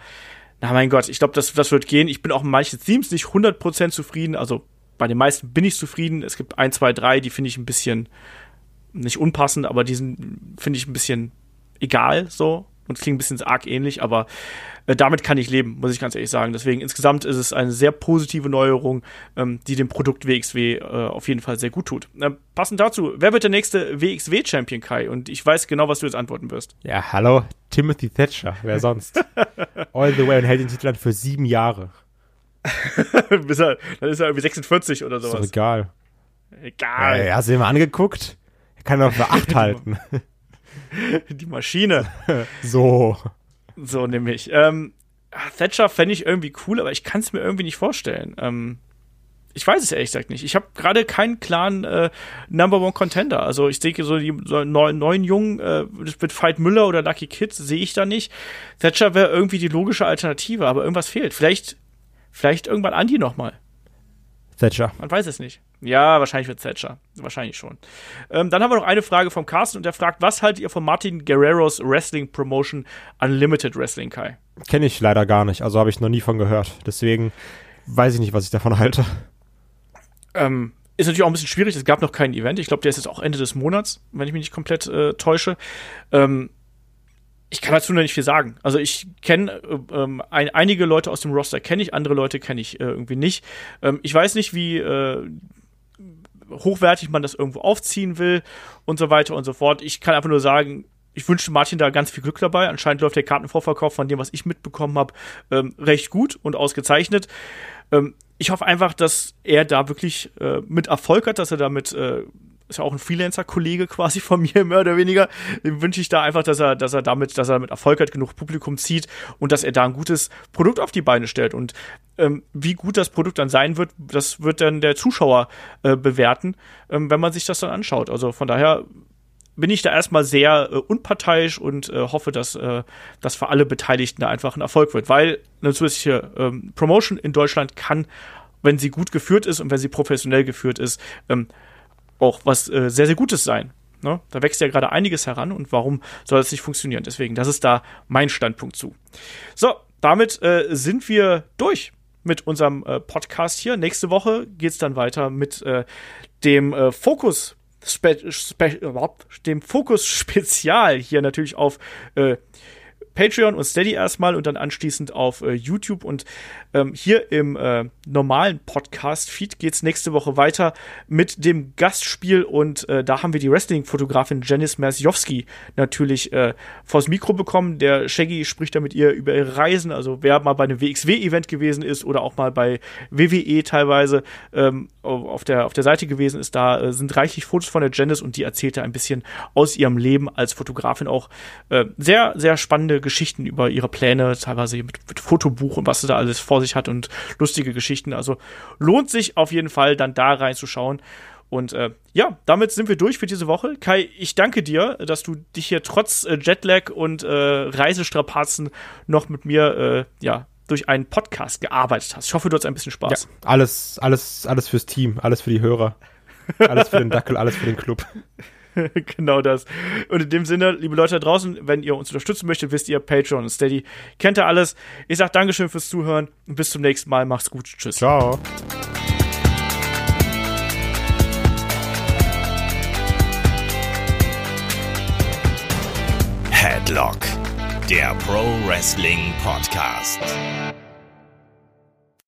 na mein Gott, ich glaube, das, das wird gehen. Ich bin auch in manchen Themes nicht 100% zufrieden. Also bei den meisten bin ich zufrieden. Es gibt ein, zwei, drei, die finde ich ein bisschen nicht unpassend, aber die sind, finde ich ein bisschen egal so und klingt ein bisschen arg ähnlich, aber äh, damit kann ich leben, muss ich ganz ehrlich sagen. Deswegen insgesamt ist es eine sehr positive Neuerung, ähm, die dem Produkt WXW äh, auf jeden Fall sehr gut tut. Äh, passend dazu, wer wird der nächste WXW-Champion, Kai? Und ich weiß genau, was du jetzt antworten wirst. Ja, hallo, Timothy Thatcher, wer sonst? All the way und hält den Titel für sieben Jahre. Bis er, dann ist er irgendwie 46 oder sowas. Ist doch egal. Egal. Ja, hast du ihn mal angeguckt? Er kann doch für acht halten. Die Maschine. so. So nämlich. Ähm, Thatcher fände ich irgendwie cool, aber ich kann es mir irgendwie nicht vorstellen. Ähm, ich weiß es ehrlich gesagt nicht. Ich habe gerade keinen klaren äh, Number One Contender. Also ich denke so die so neun, neun Jungen äh, mit Fight Müller oder Lucky Kids sehe ich da nicht. Thatcher wäre irgendwie die logische Alternative, aber irgendwas fehlt. Vielleicht Vielleicht irgendwann Andi nochmal. Thatcher. Man weiß es nicht. Ja, wahrscheinlich wird Thatcher. Wahrscheinlich schon. Ähm, dann haben wir noch eine Frage vom Carsten und der fragt, was haltet ihr von Martin Guerreros Wrestling Promotion Unlimited Wrestling, Kai? Kenne ich leider gar nicht. Also habe ich noch nie von gehört. Deswegen weiß ich nicht, was ich davon halte. Ähm, ist natürlich auch ein bisschen schwierig. Es gab noch kein Event. Ich glaube, der ist jetzt auch Ende des Monats, wenn ich mich nicht komplett äh, täusche. Ähm, ich kann dazu noch nicht viel sagen. Also ich kenne äh, ähm, ein, einige Leute aus dem Roster kenne ich, andere Leute kenne ich äh, irgendwie nicht. Ähm, ich weiß nicht, wie äh, hochwertig man das irgendwo aufziehen will und so weiter und so fort. Ich kann einfach nur sagen, ich wünsche Martin da ganz viel Glück dabei. Anscheinend läuft der Kartenvorverkauf von dem, was ich mitbekommen habe, ähm, recht gut und ausgezeichnet. Ähm, ich hoffe einfach, dass er da wirklich äh, mit Erfolg hat, dass er damit äh, ist ja auch ein Freelancer-Kollege quasi von mir, mehr oder weniger. Dem wünsche ich da einfach, dass er, dass er damit, dass er damit Erfolg hat, genug Publikum zieht und dass er da ein gutes Produkt auf die Beine stellt. Und ähm, wie gut das Produkt dann sein wird, das wird dann der Zuschauer äh, bewerten, ähm, wenn man sich das dann anschaut. Also von daher bin ich da erstmal sehr äh, unparteiisch und äh, hoffe, dass äh, das für alle Beteiligten da einfach ein Erfolg wird, weil eine zusätzliche ähm, Promotion in Deutschland kann, wenn sie gut geführt ist und wenn sie professionell geführt ist, ähm, auch was äh, sehr, sehr Gutes sein. Ne? Da wächst ja gerade einiges heran und warum soll das nicht funktionieren? Deswegen, das ist da mein Standpunkt zu. So, damit äh, sind wir durch mit unserem äh, Podcast hier. Nächste Woche geht's dann weiter mit äh, dem äh, Fokus Spe Spe dem Fokus Spezial hier natürlich auf äh, Patreon und Steady erstmal und dann anschließend auf äh, YouTube. Und ähm, hier im äh, normalen Podcast-Feed geht's nächste Woche weiter mit dem Gastspiel. Und äh, da haben wir die Wrestling-Fotografin Janice Mersjowski natürlich äh, vors Mikro bekommen. Der Shaggy spricht da mit ihr über ihre Reisen. Also wer mal bei einem WXW-Event gewesen ist oder auch mal bei WWE teilweise ähm, auf, der, auf der Seite gewesen ist, da äh, sind reichlich Fotos von der Janice und die erzählte ein bisschen aus ihrem Leben als Fotografin auch äh, sehr, sehr spannende Geschichten über ihre Pläne, teilweise mit, mit Fotobuch und was sie da alles vor sich hat und lustige Geschichten. Also lohnt sich auf jeden Fall dann da reinzuschauen. Und äh, ja, damit sind wir durch für diese Woche. Kai, ich danke dir, dass du dich hier trotz äh, Jetlag und äh, Reisestrapazen noch mit mir äh, ja, durch einen Podcast gearbeitet hast. Ich hoffe, du hast ein bisschen Spaß. Ja, alles, alles, alles fürs Team, alles für die Hörer, alles für den Dackel, alles für den Club. genau das. Und in dem Sinne, liebe Leute da draußen, wenn ihr uns unterstützen möchtet, wisst ihr, Patreon und Steady. Kennt ihr alles. Ich sag Dankeschön fürs Zuhören und bis zum nächsten Mal. Macht's gut. Tschüss. Ciao. Headlock, der Pro Wrestling Podcast.